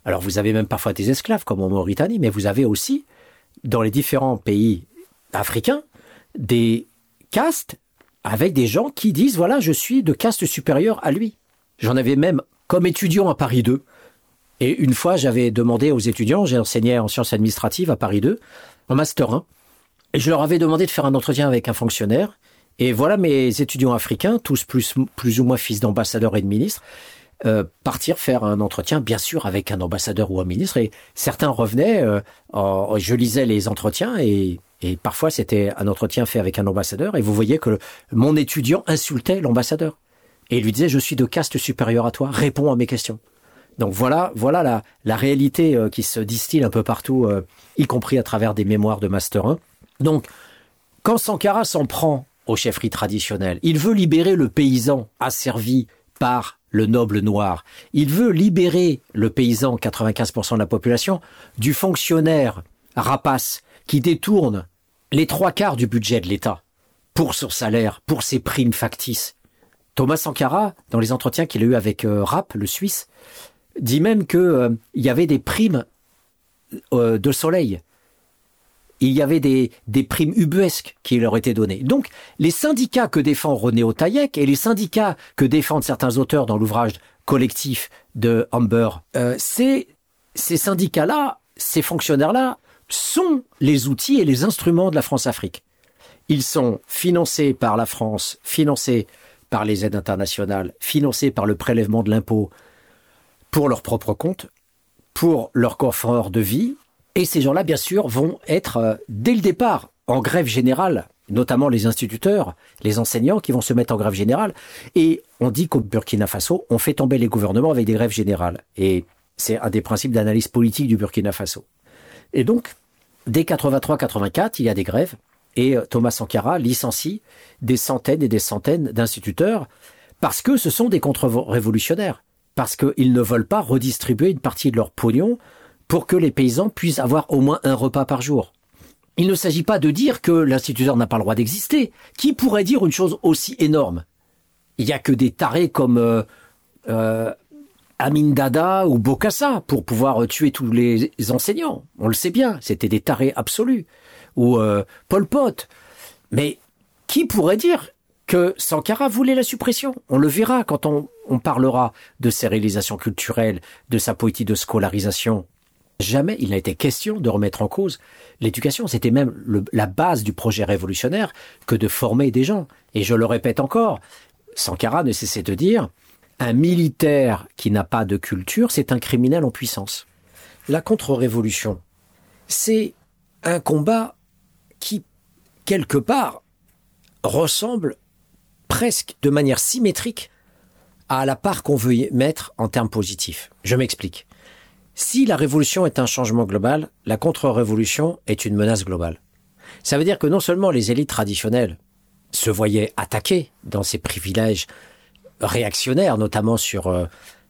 A: Alors vous avez même parfois des esclaves, comme en Mauritanie, mais vous avez aussi, dans les différents pays africains, des castes avec des gens qui disent voilà, je suis de caste supérieure à lui. J'en avais même comme étudiant à Paris 2. Et une fois, j'avais demandé aux étudiants, j'ai enseigné en sciences administratives à Paris 2, en master 1, et je leur avais demandé de faire un entretien avec un fonctionnaire. Et voilà mes étudiants africains, tous plus, ou moins fils d'ambassadeurs et de ministres, euh, partir faire un entretien, bien sûr, avec un ambassadeur ou un ministre. Et certains revenaient, euh, je lisais les entretiens et et parfois, c'était un entretien fait avec un ambassadeur, et vous voyez que mon étudiant insultait l'ambassadeur. Et il lui disait, je suis de caste supérieure à toi, réponds à mes questions. Donc voilà, voilà la, la réalité euh, qui se distille un peu partout, euh, y compris à travers des mémoires de Master 1. Donc, quand Sankara s'en prend aux chefferies traditionnelles, il veut libérer le paysan asservi par le noble noir. Il veut libérer le paysan, 95% de la population, du fonctionnaire rapace qui détourne les trois quarts du budget de l'État pour son salaire, pour ses primes factices. Thomas Sankara, dans les entretiens qu'il a eu avec euh, Rapp, le Suisse, dit même que euh, il y avait des primes euh, de soleil. il y avait des, des primes ubuesques qui leur étaient données. Donc, les syndicats que défend René Otaïek et les syndicats que défendent certains auteurs dans l'ouvrage collectif de Amber, euh, c'est ces syndicats-là, ces fonctionnaires-là, sont les outils et les instruments de la France-Afrique. Ils sont financés par la France, financés par les aides internationales, financés par le prélèvement de l'impôt pour leur propre compte, pour leur confort de vie. Et ces gens-là, bien sûr, vont être, euh, dès le départ, en grève générale, notamment les instituteurs, les enseignants qui vont se mettre en grève générale. Et on dit qu'au Burkina Faso, on fait tomber les gouvernements avec des grèves générales. Et c'est un des principes d'analyse politique du Burkina Faso. Et donc, dès 83-84, il y a des grèves et euh, Thomas Sankara licencie des centaines et des centaines d'instituteurs parce que ce sont des contre-révolutionnaires, parce qu'ils ne veulent pas redistribuer une partie de leur pognon pour que les paysans puissent avoir au moins un repas par jour. Il ne s'agit pas de dire que l'instituteur n'a pas le droit d'exister. Qui pourrait dire une chose aussi énorme? Il n'y a que des tarés comme euh, euh, Dada ou Bokassa pour pouvoir tuer tous les enseignants. On le sait bien, c'était des tarés absolus. Ou euh, Pol Pot. Mais qui pourrait dire que Sankara voulait la suppression? On le verra quand on, parlera de ses réalisations culturelles, de sa politique de scolarisation. Jamais il n'a été question de remettre en cause l'éducation. C'était même la base du projet révolutionnaire que de former des gens. Et je le répète encore, Sankara ne cessait de dire un militaire qui n'a pas de culture, c'est un criminel en puissance. La contre-révolution, c'est un combat qui, quelque part, ressemble presque de manière symétrique à la part qu'on veut y mettre en termes positifs. Je m'explique. Si la révolution est un changement global, la contre-révolution est une menace globale. Ça veut dire que non seulement les élites traditionnelles se voyaient attaquées dans ces privilèges réactionnaires, notamment sur euh,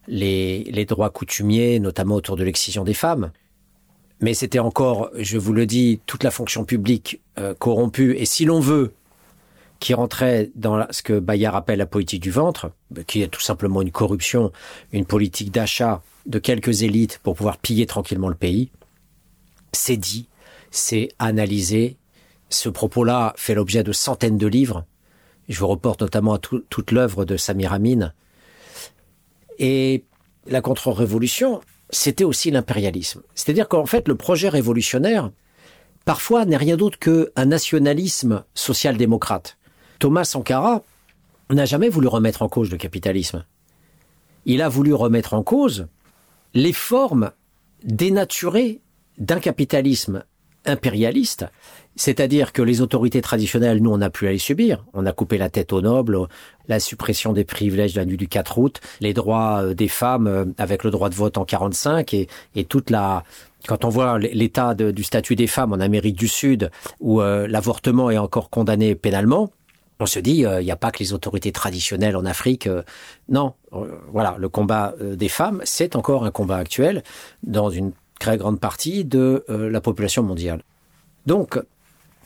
A: les, les droits coutumiers, notamment autour de l'excision des femmes. Mais c'était encore, je vous le dis, toute la fonction publique euh, corrompue. Et si l'on veut, qui rentrait dans ce que Bayard appelle la politique du ventre, qui est tout simplement une corruption, une politique d'achat de quelques élites pour pouvoir piller tranquillement le pays, c'est dit, c'est analysé. Ce propos-là fait l'objet de centaines de livres je vous reporte notamment à tout, toute l'œuvre de Samir Amin. Et la contre-révolution, c'était aussi l'impérialisme. C'est-à-dire qu'en fait, le projet révolutionnaire, parfois, n'est rien d'autre qu'un nationalisme social-démocrate. Thomas Sankara n'a jamais voulu remettre en cause le capitalisme. Il a voulu remettre en cause les formes dénaturées d'un capitalisme impérialiste c'est-à-dire que les autorités traditionnelles, nous, on n'a plus à les subir. On a coupé la tête aux nobles, la suppression des privilèges de la nuit du 4 août, les droits euh, des femmes euh, avec le droit de vote en 45 et, et toute la... Quand on voit l'état du statut des femmes en Amérique du Sud, où euh, l'avortement est encore condamné pénalement, on se dit, il n'y a pas que les autorités traditionnelles en Afrique. non, voilà, le combat des femmes, c'est encore un combat actuel dans une très grande partie de la population mondiale. Donc,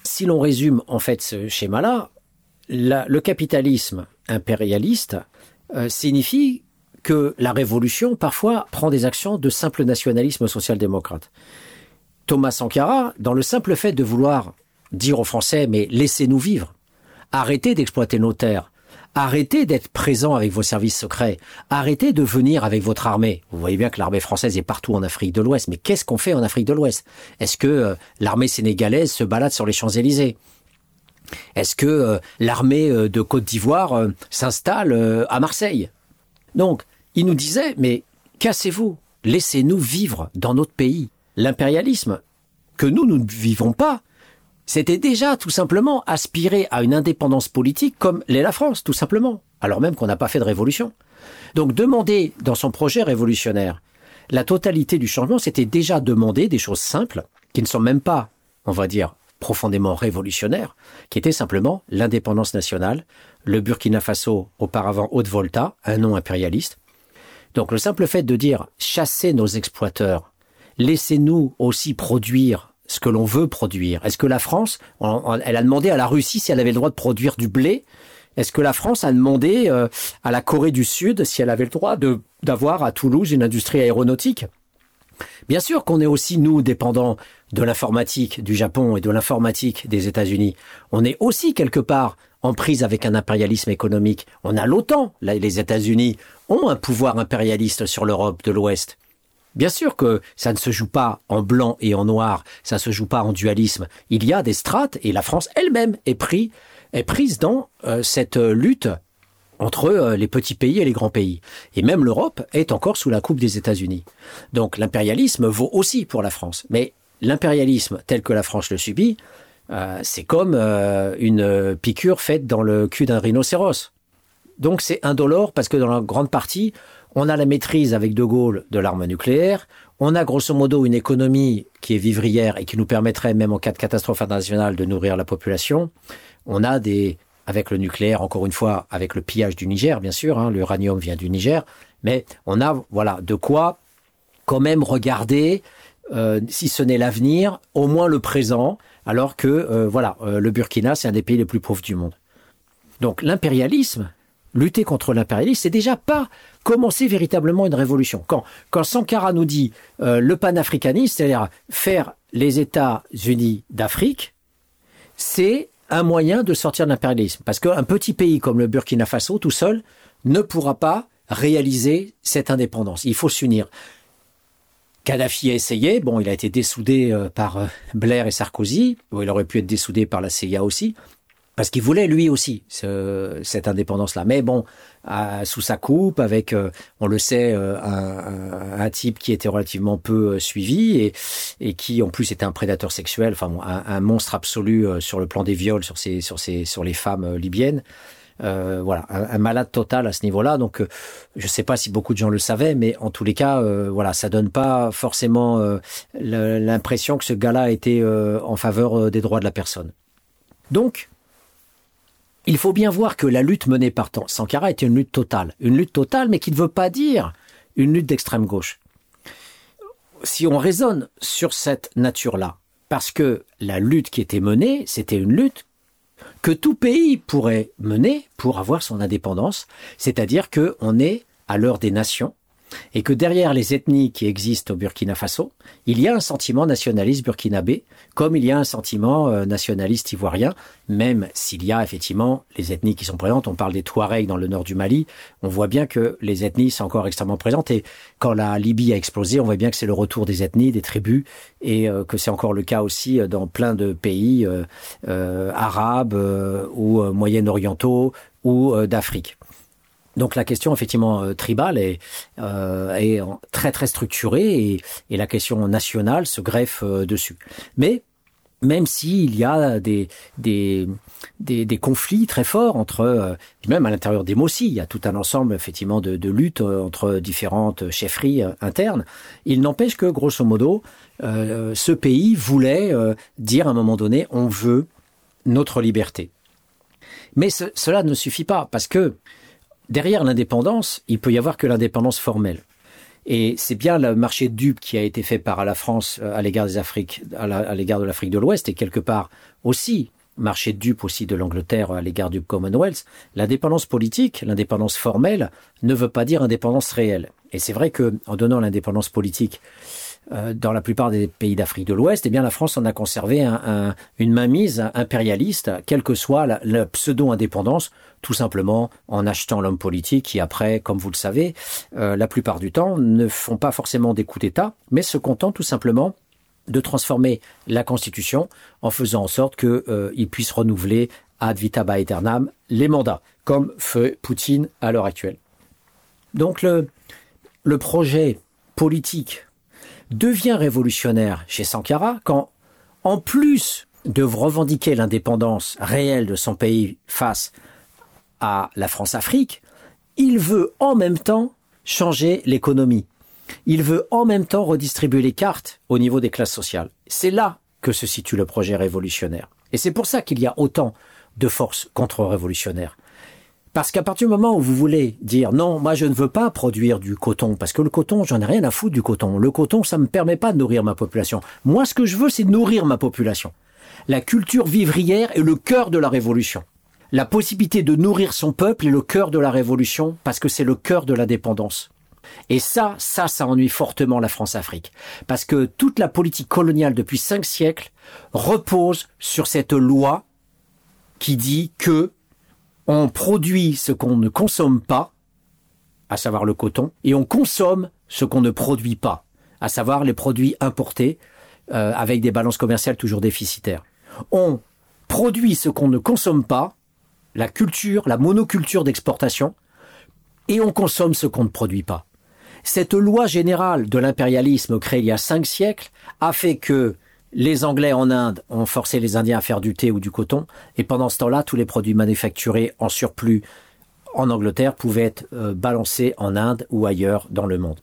A: si l'on résume en fait ce schéma-là, le capitalisme impérialiste euh, signifie que la révolution parfois prend des actions de simple nationalisme social-démocrate. Thomas Sankara, dans le simple fait de vouloir dire aux Français mais laissez-nous vivre, arrêtez d'exploiter nos terres, Arrêtez d'être présent avec vos services secrets. Arrêtez de venir avec votre armée. Vous voyez bien que l'armée française est partout en Afrique de l'Ouest. Mais qu'est-ce qu'on fait en Afrique de l'Ouest? Est-ce que euh, l'armée sénégalaise se balade sur les Champs-Élysées? Est-ce que euh, l'armée euh, de Côte d'Ivoire s'installe à Marseille? Donc, il nous disait, mais cassez-vous. Laissez-nous vivre dans notre pays. L'impérialisme, que nous, nous ne vivons pas, c'était déjà tout simplement aspirer à une indépendance politique comme l'est la France, tout simplement, alors même qu'on n'a pas fait de révolution. Donc demander dans son projet révolutionnaire la totalité du changement, c'était déjà demander des choses simples, qui ne sont même pas, on va dire, profondément révolutionnaires, qui étaient simplement l'indépendance nationale, le Burkina Faso, auparavant Haute-Volta, un nom impérialiste. Donc le simple fait de dire chassez nos exploiteurs, laissez-nous aussi produire ce que l'on veut produire. Est-ce que la France, elle a demandé à la Russie si elle avait le droit de produire du blé? Est-ce que la France a demandé euh, à la Corée du Sud si elle avait le droit d'avoir à Toulouse une industrie aéronautique? Bien sûr qu'on est aussi, nous, dépendants de l'informatique du Japon et de l'informatique des États-Unis. On est aussi quelque part en prise avec un impérialisme économique. On a l'OTAN. Les États-Unis ont un pouvoir impérialiste sur l'Europe de l'Ouest. Bien sûr que ça ne se joue pas en blanc et en noir, ça ne se joue pas en dualisme. Il y a des strates et la France elle-même est, pris, est prise dans euh, cette lutte entre euh, les petits pays et les grands pays. Et même l'Europe est encore sous la coupe des États-Unis. Donc l'impérialisme vaut aussi pour la France. Mais l'impérialisme tel que la France le subit, euh, c'est comme euh, une piqûre faite dans le cul d'un rhinocéros. Donc c'est indolore parce que dans la grande partie, on a la maîtrise avec De Gaulle de l'arme nucléaire, on a grosso modo une économie qui est vivrière et qui nous permettrait même en cas de catastrophe internationale de nourrir la population. On a des avec le nucléaire, encore une fois, avec le pillage du Niger, bien sûr, hein, l'uranium vient du Niger, mais on a voilà de quoi quand même regarder, euh, si ce n'est l'avenir, au moins le présent, alors que euh, voilà, euh, le Burkina, c'est un des pays les plus pauvres du monde. Donc l'impérialisme, lutter contre l'impérialisme, c'est déjà pas commencer véritablement une révolution. Quand, quand Sankara nous dit le panafricanisme, c'est-à-dire faire les États-Unis d'Afrique, c'est un moyen de sortir de l'impérialisme. Parce qu'un petit pays comme le Burkina Faso, tout seul, ne pourra pas réaliser cette indépendance. Il faut s'unir. Kadhafi a essayé, bon, il a été dessoudé euh, par euh, Blair et Sarkozy, il aurait pu être dessoudé par la CIA aussi, parce qu'il voulait lui aussi cette indépendance-là. Mais bon, sous sa coupe, avec, euh, on le sait, euh, un, type qui était relativement peu euh, suivi et, qui en plus était un prédateur sexuel, enfin un, monstre absolu sur le plan des viols sur les femmes libyennes. Voilà, un, malade total à ce niveau-là. Donc, je ne sais pas si beaucoup de gens le savaient, mais en tous les cas, euh, voilà, ça donne pas forcément l'impression que ce gars-là était en faveur des droits de la personne. Donc, il faut bien voir que la lutte menée par Sankara était une lutte totale. Une lutte totale, mais qui ne veut pas dire une lutte d'extrême gauche. Si on raisonne sur cette nature-là, parce que la lutte qui était menée, c'était une lutte que tout pays pourrait mener pour avoir son indépendance, c'est-à-dire qu'on est à l'heure des nations, et que derrière les ethnies qui existent au Burkina Faso, il y a un sentiment nationaliste burkinabé, comme il y a un sentiment euh, nationaliste ivoirien, même s'il y a effectivement les ethnies qui sont présentes. On parle des Touaregs dans le nord du Mali, on voit bien que les ethnies sont encore extrêmement présentes, et quand la Libye a explosé, on voit bien que c'est le retour des ethnies, des tribus, et euh, que c'est encore le cas aussi euh, dans plein de pays arabes ou moyen-orientaux ou d'Afrique. Donc la question effectivement euh, tribale est, euh, est très très structurée et, et, la question nationale se greffe euh, dessus. Mais même s'il y a des, des, des, des, conflits très forts entre, euh, même à l'intérieur des Mossi, il y a tout un ensemble effectivement de, de luttes entre différentes chefferies internes, il n'empêche que grosso modo, ce pays voulait dire à un moment donné, on veut notre liberté. Mais ce, cela ne suffit pas parce que derrière l'indépendance, il peut y avoir que l'indépendance formelle. Et c'est bien le marché de dupes qui a été fait par la France euh, à l'égard des Afriques, à l'égard de l'Afrique de l'Ouest et quelque part aussi marché de dupes aussi de l'Angleterre à l'égard du Commonwealth. L'indépendance politique, l'indépendance formelle, ne veut pas dire indépendance réelle. Et c'est vrai que en donnant l'indépendance politique dans la plupart des pays d'Afrique de l'Ouest, eh bien la France en a conservé un, un, une mainmise impérialiste, quelle que soit la, la pseudo-indépendance, tout simplement en achetant l'homme politique qui après, comme vous le savez, euh, la plupart du temps ne font pas forcément des coups d'État, mais se contentent tout simplement de transformer la Constitution en faisant en sorte qu'ils euh, puissent renouveler ad vitam aeternam les mandats, comme fait Poutine à l'heure actuelle. Donc le, le projet politique devient révolutionnaire chez Sankara quand, en plus de revendiquer l'indépendance réelle de son pays face à la France-Afrique, il veut en même temps changer l'économie. Il veut en même temps redistribuer les cartes au niveau des classes sociales. C'est là que se situe le projet révolutionnaire. Et c'est pour ça qu'il y a autant de forces contre-révolutionnaires. Parce qu'à partir du moment où vous voulez dire non, moi je ne veux pas produire du coton, parce que le coton, j'en ai rien à foutre du coton. Le coton, ça me permet pas de nourrir ma population. Moi, ce que je veux, c'est nourrir ma population. La culture vivrière est le cœur de la révolution. La possibilité de nourrir son peuple est le cœur de la révolution, parce que c'est le cœur de la dépendance. Et ça, ça, ça ennuie fortement la France-Afrique. Parce que toute la politique coloniale depuis cinq siècles repose sur cette loi qui dit que on produit ce qu'on ne consomme pas, à savoir le coton, et on consomme ce qu'on ne produit pas, à savoir les produits importés, euh, avec des balances commerciales toujours déficitaires. On produit ce qu'on ne consomme pas, la culture, la monoculture d'exportation, et on consomme ce qu'on ne produit pas. Cette loi générale de l'impérialisme créée il y a cinq siècles a fait que les Anglais en Inde ont forcé les Indiens à faire du thé ou du coton, et pendant ce temps-là, tous les produits manufacturés en surplus en Angleterre pouvaient être euh, balancés en Inde ou ailleurs dans le monde.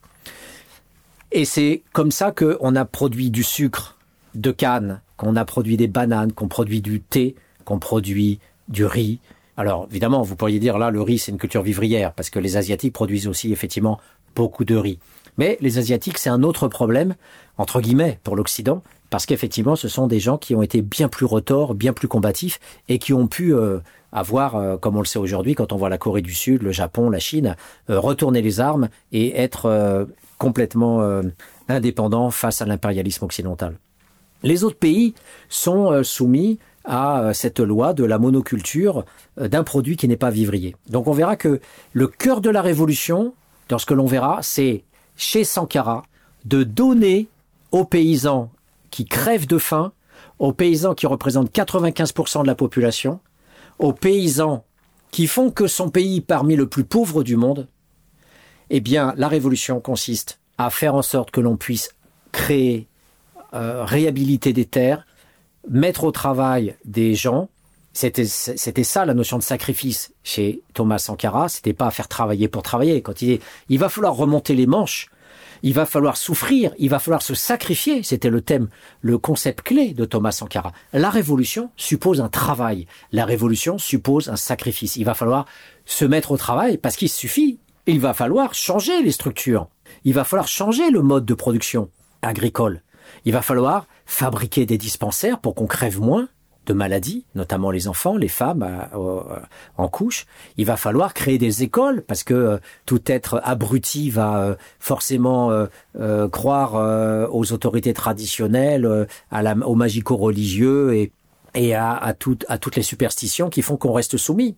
A: Et c'est comme ça qu'on a produit du sucre de canne, qu'on a produit des bananes, qu'on produit du thé, qu'on produit du riz. Alors évidemment, vous pourriez dire là, le riz c'est une culture vivrière, parce que les Asiatiques produisent aussi effectivement beaucoup de riz. Mais les Asiatiques, c'est un autre problème, entre guillemets, pour l'Occident, parce qu'effectivement, ce sont des gens qui ont été bien plus retors, bien plus combatifs, et qui ont pu euh, avoir, euh, comme on le sait aujourd'hui, quand on voit la Corée du Sud, le Japon, la Chine, euh, retourner les armes et être complètement indépendants face à l'impérialisme occidental. Les autres pays sont soumis à cette loi de la monoculture d'un produit qui n'est pas vivrier. Donc on verra que le cœur de la révolution, dans ce que l'on verra, c'est chez Sankara de donner aux paysans qui crèvent de faim, aux paysans qui représentent 95% de la population, aux paysans qui font que son pays parmi le plus pauvre du monde, eh bien, la révolution consiste à faire en sorte que l'on puisse créer, euh, réhabiliter des terres, mettre au travail des gens. C'était, c'était ça la notion de sacrifice chez Thomas Sankara. C'était pas faire travailler pour travailler. Quand il il va falloir remonter les manches il va falloir souffrir, il va falloir se sacrifier. C'était le thème, le concept clé de Thomas Sankara. La révolution suppose un travail. La révolution suppose un sacrifice. Il va falloir se mettre au travail parce qu'il suffit. Il va falloir changer les structures. Il va falloir changer le mode de production agricole. Il va falloir fabriquer des dispensaires pour qu'on crève moins de maladies, notamment les enfants, les femmes euh, euh, en couche. Il va falloir créer des écoles parce que euh, tout être abruti va forcément croire aux autorités traditionnelles, à la, aux magico-religieux et, et à, à, à toutes les superstitions qui font qu'on reste soumis.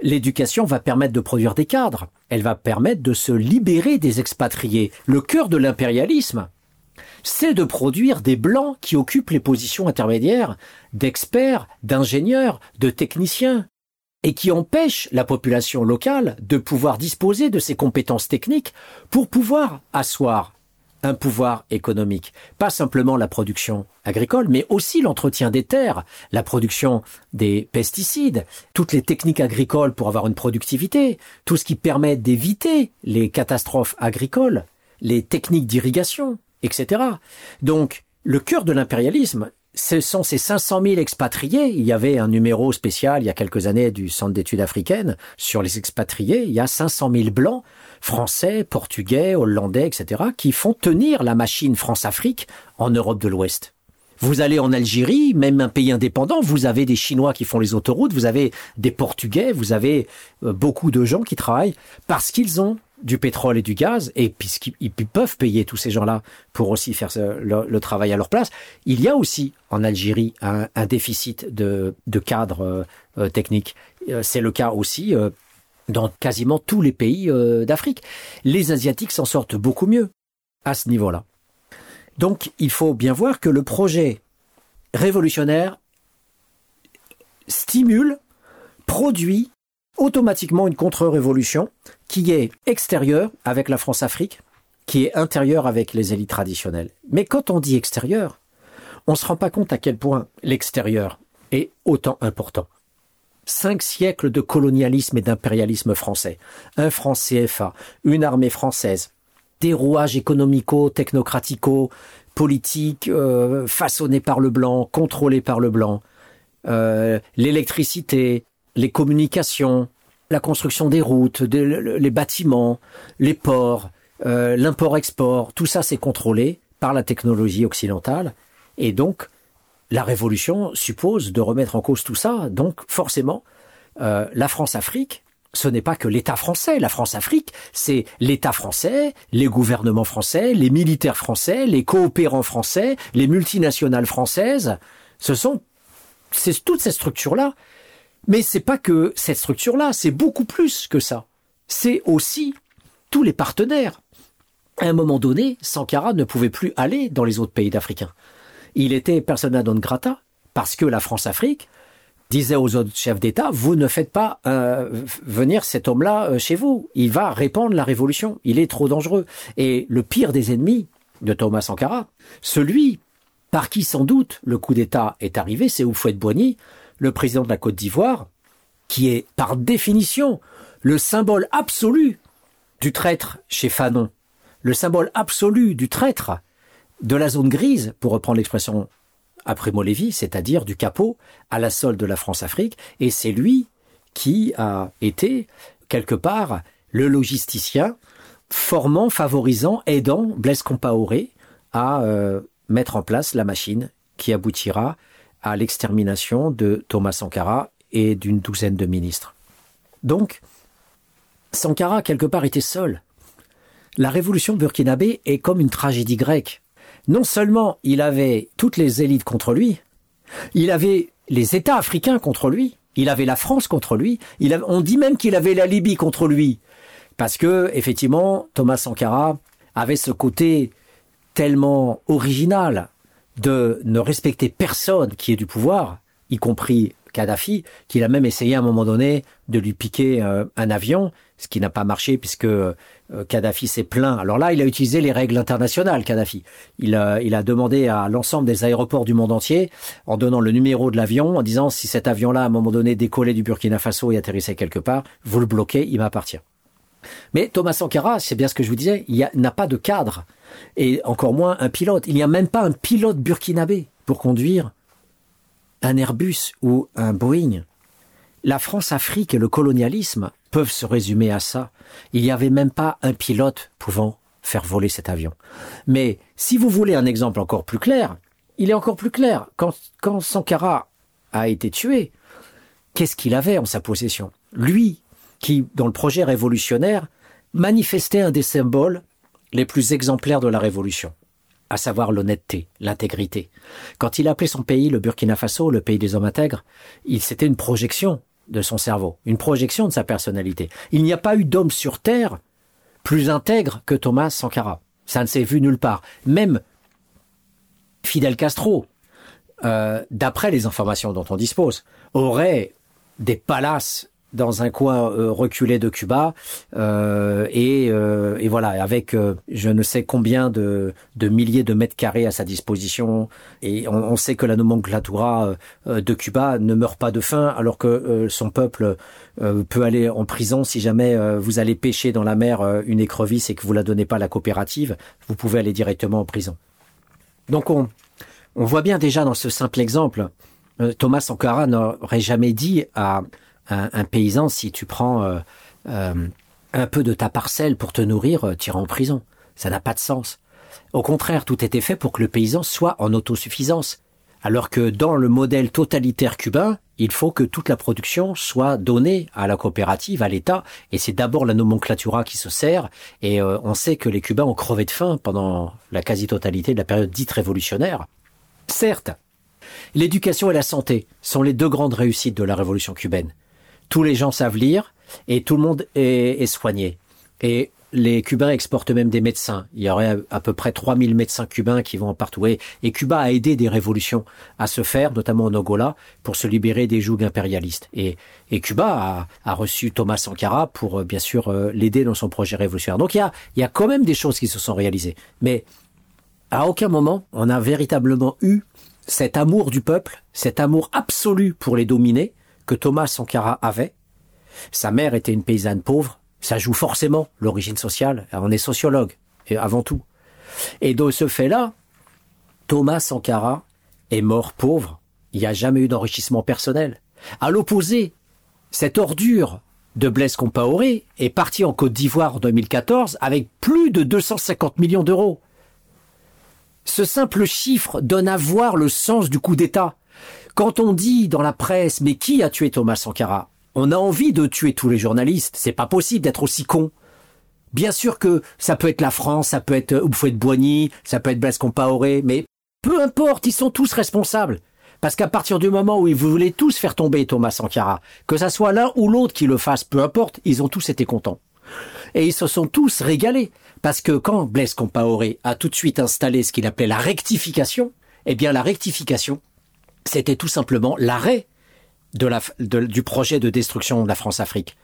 A: L'éducation va permettre de produire des cadres. Elle va permettre de se libérer des expatriés. Le cœur de l'impérialisme, c'est de produire des blancs qui occupent les positions intermédiaires, d'experts, d'ingénieurs, de techniciens, et qui empêchent la population locale de pouvoir disposer de ces compétences techniques pour pouvoir asseoir un pouvoir économique. Pas simplement la production agricole, mais aussi l'entretien des terres, la production des pesticides, toutes les techniques agricoles pour avoir une productivité, tout ce qui permet d'éviter les catastrophes agricoles, les techniques d'irrigation etc. Donc, le cœur de l'impérialisme, ce sont ces 500 000 expatriés. Il y avait un numéro spécial il y a quelques années du Centre d'études africaines sur les expatriés. Il y a 500 000 blancs, français, portugais, hollandais, etc., qui font tenir la machine France-Afrique en Europe de l'Ouest. Vous allez en Algérie, même un pays indépendant, vous avez des Chinois qui font les autoroutes, vous avez des Portugais, vous avez euh, beaucoup de gens qui travaillent parce qu'ils ont du pétrole et du gaz, et puisqu'ils peuvent payer tous ces gens-là pour aussi faire le, travail à leur place, il y a aussi en Algérie un, déficit de, cadres euh, euh, techniques. Euh, c'est le cas aussi dans quasiment tous les pays d'Afrique. Les Asiatiques s'en sortent beaucoup mieux à ce niveau-là. Donc il faut bien voir que le projet révolutionnaire stimule, produit automatiquement une contre-révolution qui est extérieure avec la France-Afrique, qui est intérieure avec les élites traditionnelles. Mais quand on dit extérieur, on ne se rend pas compte à quel point l'extérieur est autant important. Cinq siècles de colonialisme et d'impérialisme français, un franc CFA, une armée française, des rouages économico, technocratico, politiques euh, façonnés par le blanc, contrôlés par le blanc, euh, l'électricité, les communications, la construction des routes, les bâtiments, les ports, euh, l'import-export, tout ça c'est contrôlé par la technologie occidentale. Et donc, la révolution suppose de remettre en cause tout ça. Donc, forcément, euh, la France-Afrique ce n'est pas que l'État français, la France-Afrique, c'est l'État français, les gouvernements français, les militaires français, les coopérants français, les multinationales françaises. Ce sont toutes ces structures-là. Mais c'est pas que cette structure-là, c'est beaucoup plus que ça. C'est aussi tous les partenaires. À un moment donné, Sankara ne pouvait plus aller dans les autres pays d'Africains. Il était persona non grata parce que la France-Afrique disait aux autres chefs d'État, vous ne faites pas euh, venir cet homme-là euh, chez vous. Il va répandre la révolution. Il est trop dangereux. Et le pire des ennemis de Thomas Sankara, celui par qui sans doute le coup d'État est arrivé, c'est Houphouët-Boigny, le président de la Côte d'Ivoire, qui est par définition le symbole absolu du traître chez Fanon, le symbole absolu du traître de la zone grise, pour reprendre l'expression après Lévy, c'est-à-dire du capot à la solde de la France-Afrique, et c'est lui qui a été, quelque part, le logisticien, formant, favorisant, aidant Blaise Compaoré à euh, mettre en place la machine qui aboutira à l'extermination de Thomas Sankara et d'une douzaine de ministres. Donc, Sankara, quelque part, était seul. La révolution burkinabé est comme une tragédie grecque. Non seulement il avait toutes les élites contre lui, il avait les États africains contre lui, il avait la France contre lui, on dit même qu'il avait la Libye contre lui. Parce que, effectivement, Thomas Sankara avait ce côté tellement original de ne respecter personne qui est du pouvoir, y compris Kadhafi, qu'il a même essayé à un moment donné de lui piquer euh, un avion, ce qui n'a pas marché puisque euh, Kadhafi s'est plaint. Alors là, il a utilisé les règles internationales, Kadhafi. Il a, il a demandé à l'ensemble des aéroports du monde entier, en donnant le numéro de l'avion, en disant si cet avion-là, à un moment donné, décollait du Burkina Faso et atterrissait quelque part, vous le bloquez, il m'appartient. Mais Thomas Sankara, c'est bien ce que je vous disais, il n'a pas de cadre et encore moins un pilote. Il n'y a même pas un pilote burkinabé pour conduire un Airbus ou un Boeing. La France-Afrique et le colonialisme peuvent se résumer à ça. Il n'y avait même pas un pilote pouvant faire voler cet avion. Mais si vous voulez un exemple encore plus clair, il est encore plus clair. Quand, quand Sankara a été tué, qu'est-ce qu'il avait en sa possession? Lui, qui, dans le projet révolutionnaire, manifestait un des symboles les plus exemplaires de la Révolution, à savoir l'honnêteté, l'intégrité. Quand il appelait son pays le Burkina Faso, le pays des hommes intègres, il c'était une projection de son cerveau, une projection de sa personnalité. Il n'y a pas eu d'homme sur Terre plus intègre que Thomas Sankara. Ça ne s'est vu nulle part. Même Fidel Castro, euh, d'après les informations dont on dispose, aurait des palaces dans un coin euh, reculé de Cuba euh, et, euh, et, voilà avec je ne sais combien de, de, milliers de mètres carrés à sa disposition et on, on sait que la nomenclatura de Cuba ne meurt pas de faim alors que son peuple peut aller en prison si jamais vous allez pêcher dans la mer une écrevisse et que vous la donnez pas à la coopérative vous pouvez aller directement en prison. Donc on on voit bien déjà dans ce simple exemple Thomas Sankara n'aurait jamais dit à un, paysan, si tu prends euh, euh, un peu de ta parcelle pour te nourrir, euh, tu iras en prison. Ça n'a pas de sens. Au contraire, tout était fait pour que le paysan soit en autosuffisance. Alors que dans le modèle totalitaire cubain, il faut que toute la production soit donnée à la coopérative, à l'État, et c'est d'abord la nomenclatura qui se sert, et on sait que les Cubains ont crevé de faim pendant la quasi-totalité de la période dite révolutionnaire. Certes, l'éducation et la santé sont les deux grandes réussites de la révolution cubaine tous les gens savent lire et tout le monde est, soigné. Et les Cubains exportent même des médecins. Il y aurait à peu près 3000 médecins cubains qui vont partout. Et, Cuba a aidé des révolutions à se faire, notamment en Angola, pour se libérer des jougs impérialistes. Et, Cuba a, reçu Thomas Sankara pour, euh, bien sûr, euh, l'aider dans son projet révolutionnaire. Donc il y a, quand même des choses qui se sont réalisées. Mais à aucun moment, on a véritablement eu cet amour du peuple, cet amour absolu pour les dominés, que Thomas Sankara avait. Sa mère était une paysanne pauvre. Ça joue forcément l'origine sociale. On est sociologue, et avant tout. Et de ce fait-là, Thomas Sankara est mort pauvre. Il n'y a jamais eu d'enrichissement personnel. À l'opposé, cette ordure de Blaise Compaoré est parti en Côte d'Ivoire en 2014 avec plus de 250 millions d'euros. Ce simple chiffre donne à voir le sens du coup d'État. Quand on dit dans la presse, mais qui a tué Thomas Sankara? On a envie de tuer tous les journalistes. C'est pas possible d'être aussi con. Bien sûr que ça peut être la France, ça peut être Oufouet-Boigny, ça peut être Blaise Compaoré, mais peu importe, ils sont tous responsables. Parce qu'à partir du moment où ils voulaient tous faire tomber Thomas Sankara, que ça soit l'un ou l'autre qui le fasse, peu importe, ils ont tous été contents. Et ils se sont tous régalés. Parce que quand Blaise Compaoré a tout de suite installé ce qu'il appelait la rectification, eh bien la rectification, c'était tout simplement l'arrêt du projet de destruction de la France-Afrique.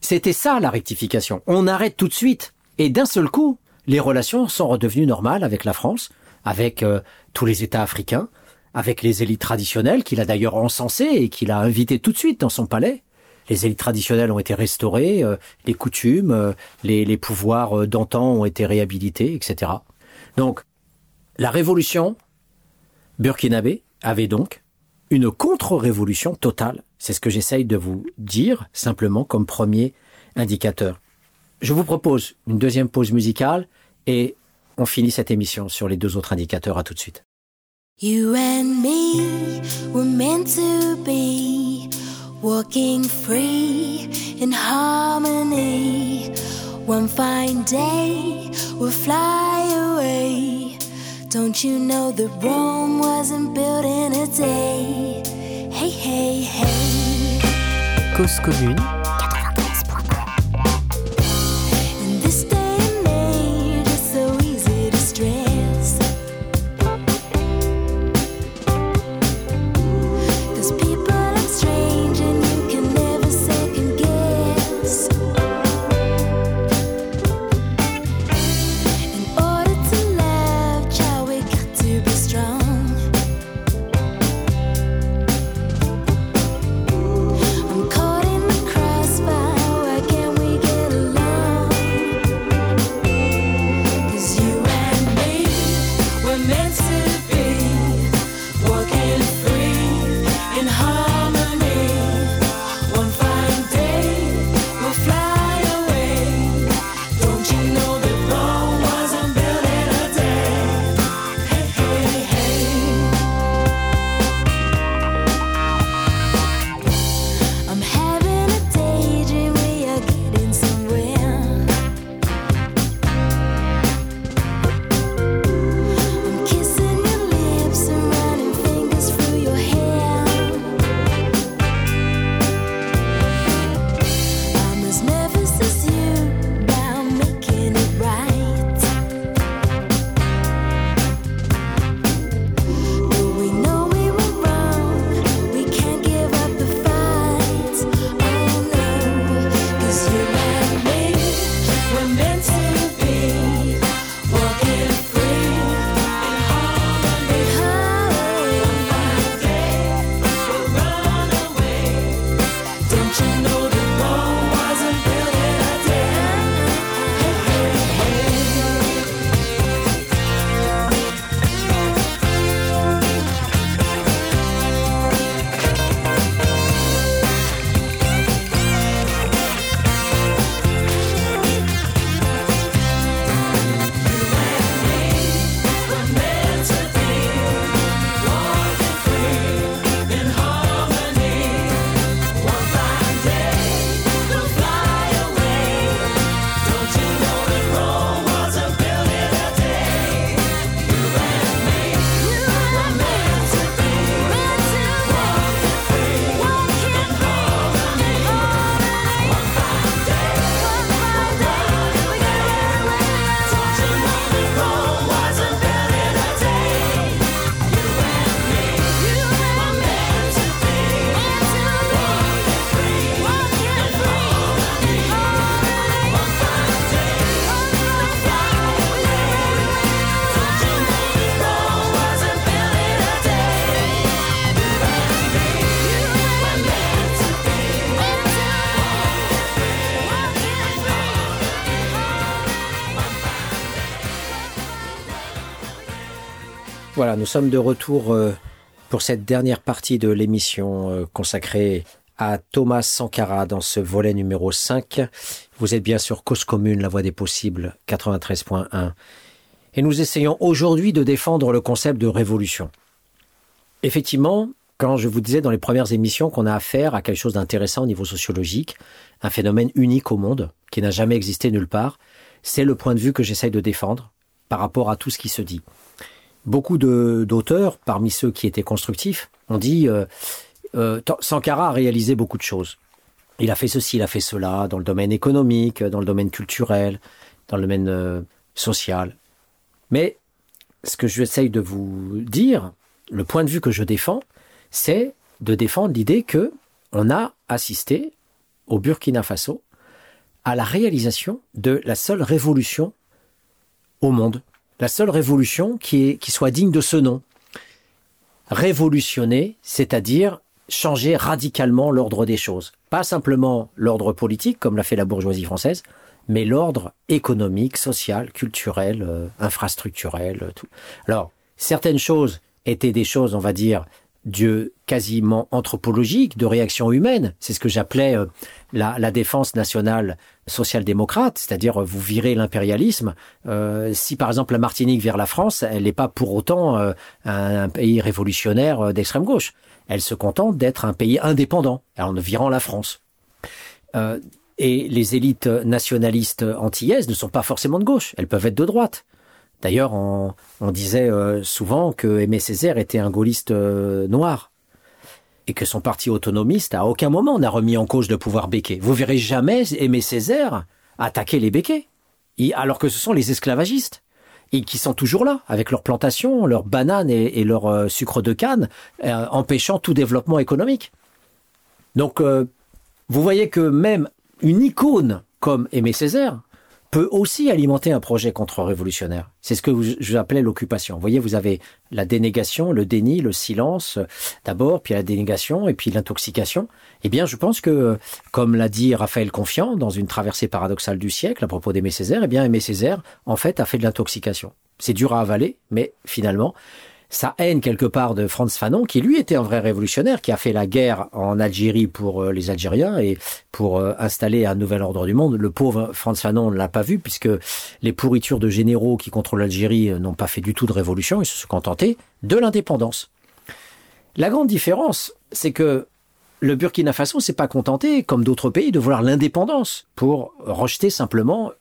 A: C'était ça la rectification. On arrête tout de suite. Et d'un seul coup, les relations sont redevenues normales avec la France, avec euh, tous les États africains, avec les élites traditionnelles qu'il a d'ailleurs encensées et qu'il a invitées tout de suite dans son palais. Les élites traditionnelles ont été restaurées, euh, les coutumes, euh, les, les, pouvoirs d'antan ont été réhabilités, etc. Donc, la révolution burkinabé avait donc une contre-révolution totale. C'est ce que j'essaye de vous dire simplement comme premier indicateur. Je vous propose une deuxième pause musicale et on finit cette émission sur les deux autres indicateurs. À tout de suite.
C: You and me were meant to be walking free in harmony. One fine day we'll fly away. Don't you know that Rome wasn't built in a day? Hey, hey, hey.
B: Cause commune
A: Voilà, nous sommes de retour euh, pour cette dernière partie de l'émission euh, consacrée à Thomas Sankara dans ce volet numéro 5. Vous êtes bien sur Cause Commune, la voix des possibles, 93.1. Et nous essayons aujourd'hui de défendre le concept de révolution. Effectivement, quand je vous disais dans les premières émissions qu'on a affaire à quelque chose d'intéressant au niveau sociologique, un phénomène unique au monde, qui n'a jamais existé nulle part, c'est le point de vue que j'essaye de défendre par rapport à tout ce qui se dit. Beaucoup d'auteurs, parmi ceux qui étaient constructifs, ont dit euh, euh, Sankara a réalisé beaucoup de choses. Il a fait ceci, il a fait cela, dans le domaine économique, dans le domaine culturel, dans le domaine euh, social. Mais ce que j'essaye de vous dire, le point de vue que je défends, c'est de défendre l'idée que on a assisté au Burkina Faso à la réalisation de la seule révolution au monde, la seule révolution qui, soit digne de ce nom. Révolutionner, c'est-à-dire changer radicalement l'ordre des choses. Pas simplement l'ordre politique, comme l'a fait la bourgeoisie française, mais l'ordre économique, social, culturel, euh, infrastructurel, euh, tout. Alors, certaines choses étaient des choses, on va dire, Dieu quasiment anthropologique, de réaction humaine. C'est ce que j'appelais euh, la, défense nationale social-démocrate, c'est-à-dire vous virez l'impérialisme. si par exemple la Martinique vire la France, elle n'est pas pour autant un, un, pays révolutionnaire d'extrême gauche. Elle se contente d'être un pays indépendant, en virant la France. Et les élites nationalistes antillaises ne sont pas forcément de gauche, elles peuvent être de droite. D'ailleurs, on, disait euh, souvent que Aimé Césaire était un gaulliste euh, noir et que son parti autonomiste à aucun moment n'a remis en cause le pouvoir béquet. Vous verrez jamais Aimé Césaire attaquer les béquets, alors que ce sont les esclavagistes et qui sont toujours là, avec leurs plantations, leurs bananes et, leur euh, sucre de canne, empêchant tout développement économique. Donc, vous voyez que même une icône comme Aimé Césaire peut aussi alimenter un projet contre-révolutionnaire. C'est ce que j'appelais l'occupation. Vous voyez, vous avez la dénégation, le déni, le silence, d'abord, puis la dénégation, et puis l'intoxication. Eh bien, je pense que, comme l'a dit Raphaël Confiant dans une traversée paradoxale du siècle à propos d'Aimé Césaire, eh bien, Aimé Césaire, en fait, a fait de l'intoxication. C'est dur à avaler, mais finalement, sa haine quelque part de Franz Fanon, qui lui était un vrai révolutionnaire, qui a fait la guerre en Algérie pour euh, les Algériens et pour euh, installer un nouvel ordre du monde. Le pauvre Franz Fanon ne l'a pas vu, puisque les pourritures de généraux qui contrôlent l'Algérie euh, n'ont pas fait du tout de révolution, ils se sont contentés de l'indépendance. La grande différence, c'est que le Burkina Faso s'est pas contenté, comme d'autres pays, de vouloir l'indépendance pour rejeter simplement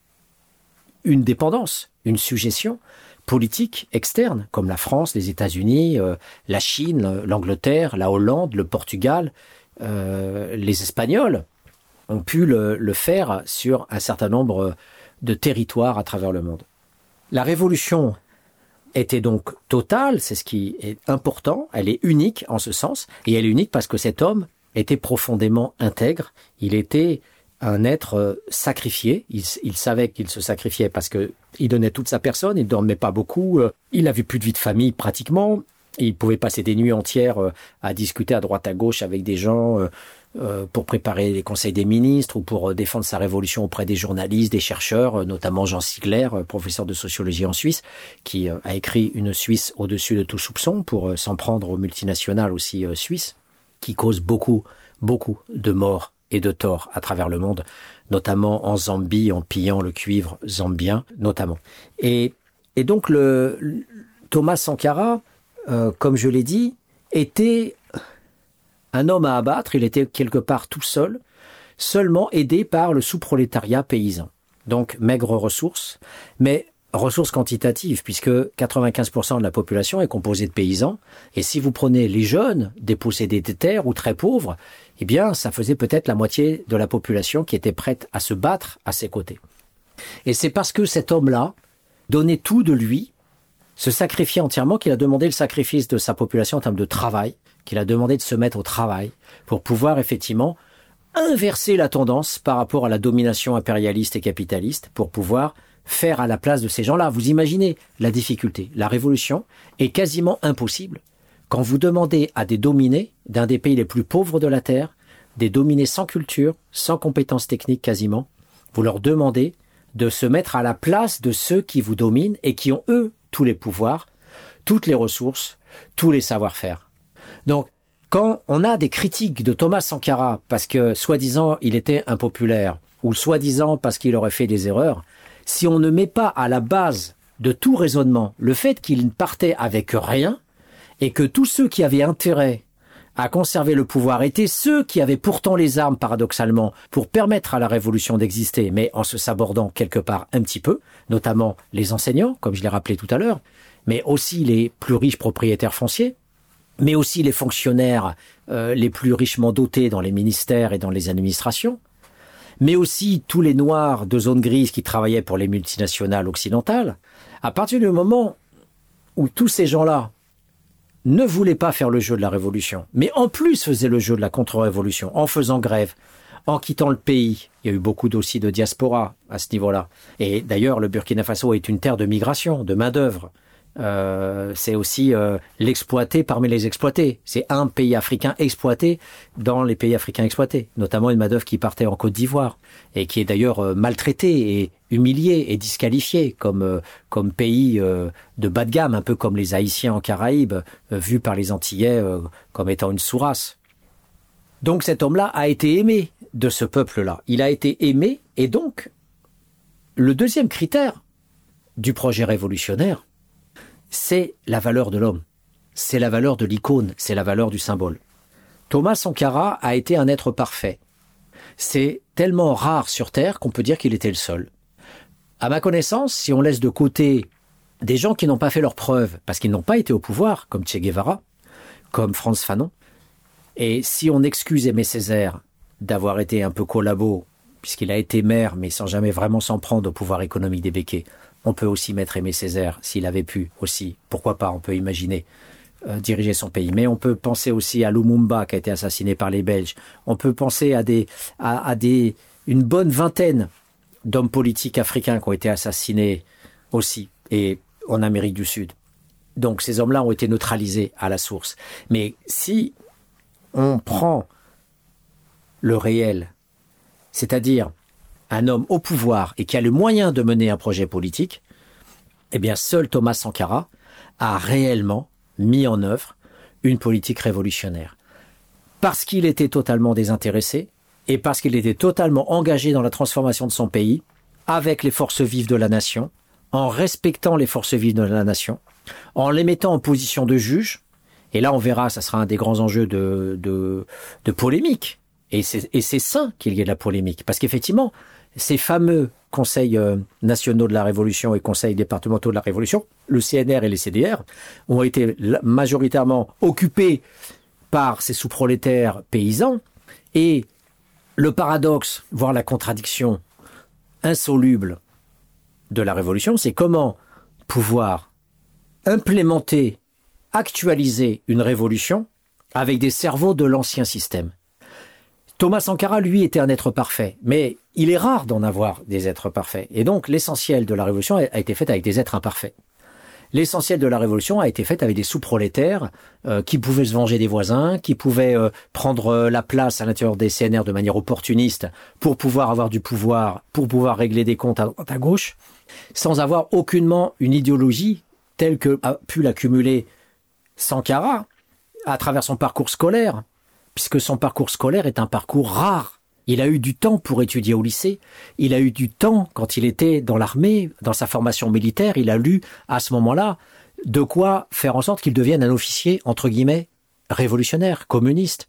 A: une dépendance, une suggestion politiques externes, comme la France, les États-Unis, euh, la Chine, l'Angleterre, la Hollande, le Portugal, euh, les Espagnols, ont pu le, faire sur un certain nombre de territoires à travers le monde. La révolution était donc totale, c'est ce qui est important, elle est unique en ce sens, et elle est unique parce que cet homme était profondément intègre, il était un être euh, sacrifié. Il, savait qu'il se sacrifiait parce que il donnait toute sa personne, il dormait pas beaucoup, euh, il avait plus de vie de famille pratiquement. Il pouvait passer des nuits entières euh, à discuter à droite à gauche avec des gens pour préparer les conseils des ministres ou pour défendre sa révolution auprès des journalistes, des chercheurs, notamment Jean Sigler, professeur de sociologie en Suisse, qui a écrit Une Suisse au-dessus de tout soupçon pour s'en prendre aux multinationales aussi suisses, qui causent beaucoup, beaucoup de morts et de tort à travers le monde, notamment en Zambie, en pillant le cuivre zambien, notamment. Et, donc le, Thomas Sankara, euh, comme je l'ai dit, était un homme à abattre, il était quelque part tout seul, seulement aidé par le sous-prolétariat paysan. Donc maigre ressources, mais ressources quantitatives, puisque 95% de la population est composée de paysans, et si vous prenez les jeunes, dépossédés des terres ou très pauvres, eh bien, ça faisait peut-être la moitié de la population qui était prête à se battre à ses côtés. Et c'est parce que cet homme-là donnait tout de lui, se sacrifiait entièrement, qu'il a demandé le sacrifice de sa population en termes de travail, qu'il a demandé de se mettre au travail pour pouvoir effectivement inverser la tendance par rapport à la domination impérialiste et capitaliste, pour pouvoir faire à la place de ces gens-là. Vous imaginez la difficulté. La révolution est quasiment impossible quand vous demandez à des dominés d'un des pays les plus pauvres de la Terre, des dominés sans culture, sans compétences techniques quasiment, vous leur demandez de se mettre à la place de ceux qui vous dominent et qui ont, eux, tous les pouvoirs, toutes les ressources, tous les savoir-faire. Donc, quand on a des critiques de Thomas Sankara parce que, soi-disant, il était impopulaire, ou soi-disant parce qu'il aurait fait des erreurs, si on ne met pas à la base de tout raisonnement le fait qu'il partait avec rien, et que tous ceux qui avaient intérêt à conserver le pouvoir étaient ceux qui avaient pourtant les armes, paradoxalement, pour permettre à la révolution d'exister, mais en se sabordant quelque part un petit peu, notamment les enseignants, comme je l'ai rappelé tout à l'heure, mais aussi les plus riches propriétaires fonciers, mais aussi les fonctionnaires euh, les plus richement dotés dans les ministères et dans les administrations, mais aussi tous les noirs de zone grise qui travaillaient pour les multinationales occidentales, à partir du moment où tous ces gens-là ne voulaient pas faire le jeu de la révolution, mais en plus faisaient le jeu de la contre-révolution, en faisant grève, en quittant le pays. Il y a eu beaucoup aussi de diaspora à ce niveau-là. Et d'ailleurs, le Burkina Faso est une terre de migration, de main-d'œuvre. Euh, c'est aussi euh, l'exploité parmi les exploités. C'est un pays africain exploité dans les pays africains exploités, notamment une main-d'œuvre qui partait en Côte d'Ivoire et qui est d'ailleurs euh, maltraitée et humiliée et disqualifiée comme comme pays de bas de gamme, un peu comme les Haïtiens en Caraïbes, vus par les Antillais comme étant une sous-race. Donc cet homme-là a été aimé de ce peuple-là. Il a été aimé et donc le deuxième critère du projet révolutionnaire, c'est la valeur de l'homme, c'est la valeur de l'icône, c'est la valeur du symbole. Thomas Sankara a été un être parfait. C'est tellement rare sur Terre qu'on peut dire qu'il était le seul. À ma connaissance, si on laisse de côté des gens qui n'ont pas fait leurs preuves parce qu'ils n'ont pas été au pouvoir, comme Che Guevara, comme Franz Fanon, et si on excuse Aimé Césaire d'avoir été un peu collabo, puisqu'il a été maire mais sans jamais vraiment s'en prendre au pouvoir économique des béquets, on peut aussi mettre Aimé Césaire s'il avait pu aussi. Pourquoi pas On peut imaginer euh, diriger son pays. Mais on peut penser aussi à Lumumba qui a été assassiné par les Belges. On peut penser à des à, des une bonne vingtaine d'hommes politiques africains qui ont été assassinés aussi et en Amérique du Sud. Donc ces hommes-là ont été neutralisés à la source. Mais si on prend le réel, c'est-à-dire un homme au pouvoir et qui a le moyen de mener un projet politique, eh bien seul Thomas Sankara a réellement mis en œuvre une politique révolutionnaire. Parce qu'il était totalement désintéressé et parce qu'il était totalement engagé dans la transformation de son pays, avec les forces vives de la nation, en respectant les forces vives de la nation, en les mettant en position de juge, et là on verra, ça sera un des grands enjeux de, de, de polémique, et c'est sain qu'il y ait de la polémique, parce qu'effectivement, ces fameux conseils euh, nationaux de la Révolution et conseils départementaux de la Révolution, le CNR et les CDR, ont été majoritairement occupés par ces sous-prolétaires paysans. Et le paradoxe, voire la contradiction insoluble de la Révolution, c'est comment pouvoir implémenter, actualiser une révolution avec des cerveaux de l'ancien système. Thomas Sankara, lui, était un être parfait, mais il est rare d'en avoir des êtres parfaits. Et donc, l'essentiel de la révolution a été fait avec des êtres imparfaits. L'essentiel de la révolution a été fait avec des sous-prolétaires euh, qui pouvaient se venger des voisins, qui pouvaient euh, prendre euh, la place à l'intérieur des CNR de manière opportuniste pour pouvoir avoir du pouvoir, pour pouvoir régler des comptes à à gauche, sans avoir aucunement une idéologie telle que a pu l'accumuler Sankara à travers son parcours scolaire, puisque son parcours scolaire est un parcours rare. Il a eu du temps pour étudier au lycée, il a eu du temps quand il était dans l'armée, dans sa formation militaire, il a lu à ce moment-là de quoi faire en sorte qu'il devienne un officier, entre guillemets, révolutionnaire, communiste.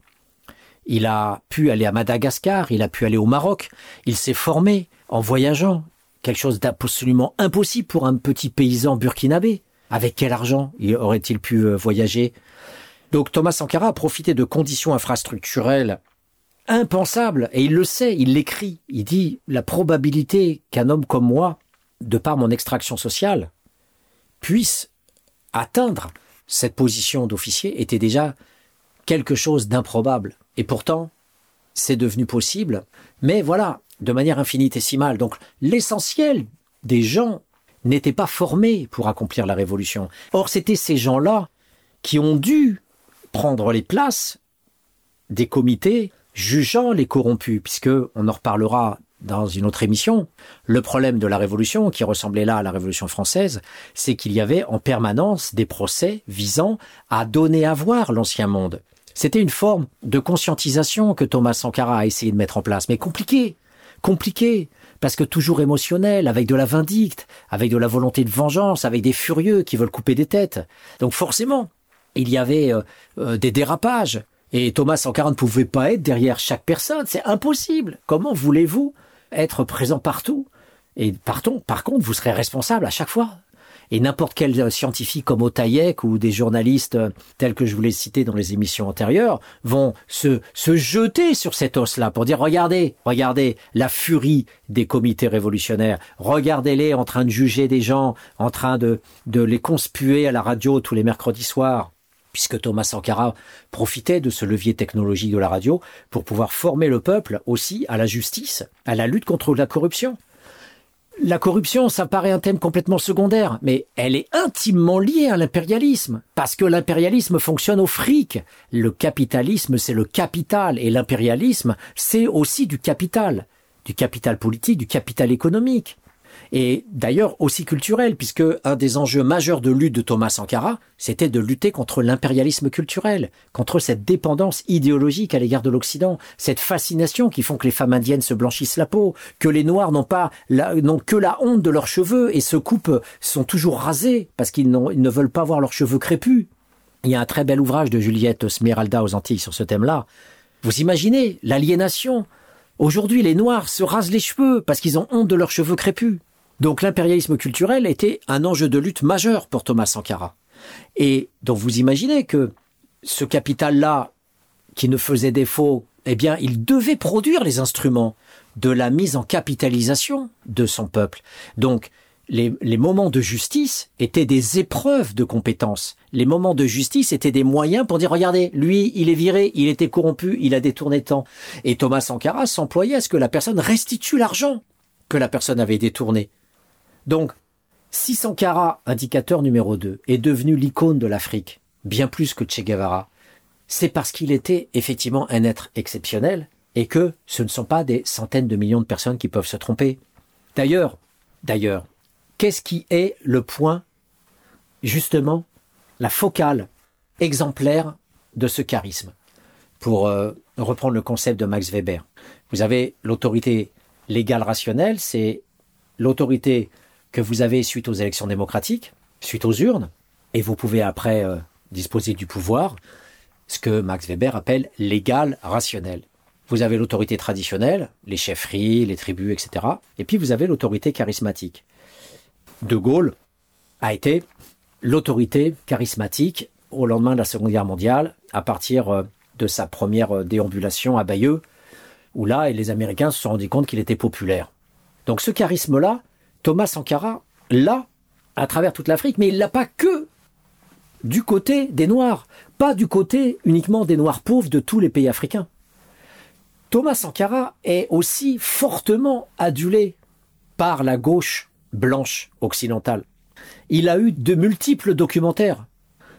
A: Il a pu aller à Madagascar, il a pu aller au Maroc, il s'est formé en voyageant, quelque chose d'absolument impossible pour un petit paysan burkinabé. Avec quel argent aurait-il pu euh, voyager? Donc Thomas Sankara a profité de conditions infrastructurelles impensables, et il le sait, il l'écrit. Il dit la probabilité qu'un homme comme moi, de par mon extraction sociale, puisse atteindre cette position d'officier était déjà quelque chose d'improbable. Et pourtant, c'est devenu possible, mais voilà, de manière infinitésimale. Donc l'essentiel des gens n'étaient pas formés pour accomplir la révolution. Or, c'était ces gens-là qui ont dû prendre les places des comités jugeant les corrompus, puisque on en reparlera dans une autre émission. Le problème de la Révolution, qui ressemblait là à la Révolution française, c'est qu'il y avait en permanence des procès visant à donner à voir l'ancien monde. C'était une forme de conscientisation que Thomas Sankara a essayé de mettre en place, mais compliqué, compliqué, parce que toujours émotionnel, avec de la vindicte, avec de la volonté de vengeance, avec des furieux qui veulent couper des têtes. Donc forcément, il y avait euh, euh, des dérapages, Et Thomas Sankara ne pouvait pas être derrière chaque personne, c'est impossible. Comment voulez-vous être présent partout? Et partons, par contre, vous serez responsable à chaque fois. Et n'importe quel scientifique comme Otaïek ou des journalistes euh, tels que je vous l'ai cité dans les émissions antérieures vont se, se jeter sur cet os-là pour dire regardez, regardez la furie des comités révolutionnaires, regardez-les en train de juger des gens, en train de, de les conspuer à la radio tous les mercredis soirs puisque Thomas Sankara profitait de ce levier technologique de la radio pour pouvoir former le peuple aussi à la justice, à la lutte contre la corruption. La corruption, ça paraît un thème complètement secondaire, mais elle est intimement liée à l'impérialisme, parce que l'impérialisme fonctionne au fric. Le capitalisme, c'est le capital, et l'impérialisme, c'est aussi du capital, du capital politique, du capital économique et d'ailleurs aussi culturel, puisque un des enjeux majeurs de lutte de Thomas Sankara, c'était de lutter contre l'impérialisme culturel, contre cette dépendance idéologique à l'égard de l'Occident, cette fascination qui font que les femmes indiennes se blanchissent la peau, que les Noirs n'ont pas n'ont que la honte de leurs cheveux et se coupent, sont toujours rasés parce qu'ils ne veulent pas voir leurs cheveux crépus. Il y a un très bel ouvrage de Juliette Smeralda aux Antilles sur ce thème-là. Vous imaginez l'aliénation Aujourd'hui, les Noirs se rasent les cheveux parce qu'ils ont honte de leurs cheveux crépus. Donc l'impérialisme culturel était un enjeu de lutte majeur pour Thomas Sankara. Et donc vous imaginez que ce capital-là, qui ne faisait défaut, eh bien, il devait produire les instruments de la mise en capitalisation de son peuple. Donc, les, moments de justice étaient des épreuves de compétences. Les moments de justice étaient des moyens pour dire, regardez, lui, il est viré, il était corrompu, il a détourné temps. Et Thomas Sankara s'employait à ce que la personne restitue l'argent que la personne avait détourné. Donc, si Sankara, indicateur numéro 2, est devenu l'icône de l'Afrique, bien plus que Che Guevara, c'est parce qu'il était effectivement un être exceptionnel et que ce ne sont pas des centaines de millions de personnes qui peuvent se tromper. D'ailleurs, d'ailleurs, qu'est-ce qui est le point, justement, la focale exemplaire de ce charisme? Pour euh, reprendre le concept de Max Weber, vous avez l'autorité légale rationnelle, c'est l'autorité que vous avez suite aux élections démocratiques, suite aux urnes, et vous pouvez après euh, disposer du pouvoir, ce que Max Weber appelle l'égal rationnel. Vous avez l'autorité traditionnelle, les chefferies, les tribus, etc. Et puis vous avez l'autorité charismatique. De Gaulle a été l'autorité charismatique au lendemain de la Seconde Guerre mondiale, à partir euh, de sa première euh, déambulation à Bayeux, où là, les Américains se sont rendus compte qu'il était populaire. Donc ce charisme-là, Thomas Sankara l'a à travers toute l'Afrique, mais il l'a pas que du côté des Noirs, pas du côté uniquement des Noirs pauvres de tous les pays africains. Thomas Sankara est aussi fortement adulé par la gauche blanche occidentale. Il a eu de multiples documentaires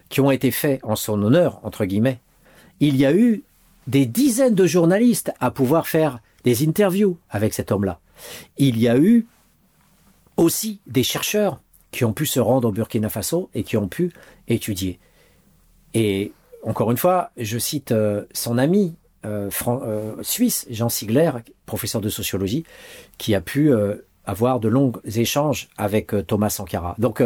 A: qui ont été faits en son honneur, entre guillemets. Il y a eu des dizaines de journalistes à pouvoir faire des interviews avec cet homme-là. Il y a eu aussi des chercheurs qui ont pu se rendre au Burkina Faso et qui ont pu étudier. Et encore une fois, je cite euh, son ami euh, euh, suisse, Jean Sigler, professeur de sociologie, qui a pu avoir de longs échanges avec Thomas Sankara. Donc,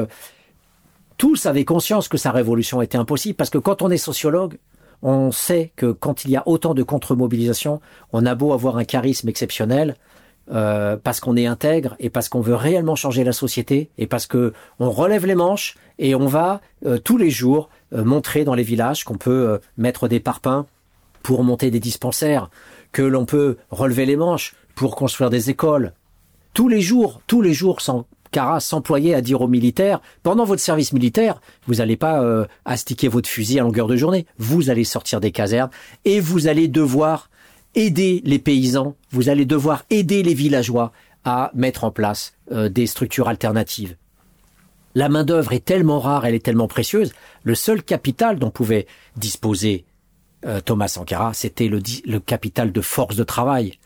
A: tous avaient conscience que sa révolution était impossible, parce que quand on est sociologue, on sait que quand il y a autant de contre-mobilisation, on a beau avoir un charisme exceptionnel, euh, parce qu'on est intègre et parce qu'on veut réellement changer la société et parce que on relève les manches et on va euh, tous les jours euh, montrer dans les villages qu'on peut mettre des parpaings pour monter des dispensaires, que l'on peut relever les manches pour construire des écoles. Tous les jours, tous les jours, sans Cara s'employer à dire aux militaires, pendant votre service militaire, vous n'allez pas astiquer votre fusil à longueur de journée, vous allez sortir des casernes et vous allez devoir aider les paysans, vous allez devoir aider les villageois à mettre en place euh, des structures alternatives. La main-d'œuvre est tellement rare, elle est tellement précieuse, le seul capital dont pouvait disposer euh, Thomas Sankara, c'était le, le, capital de force de travail.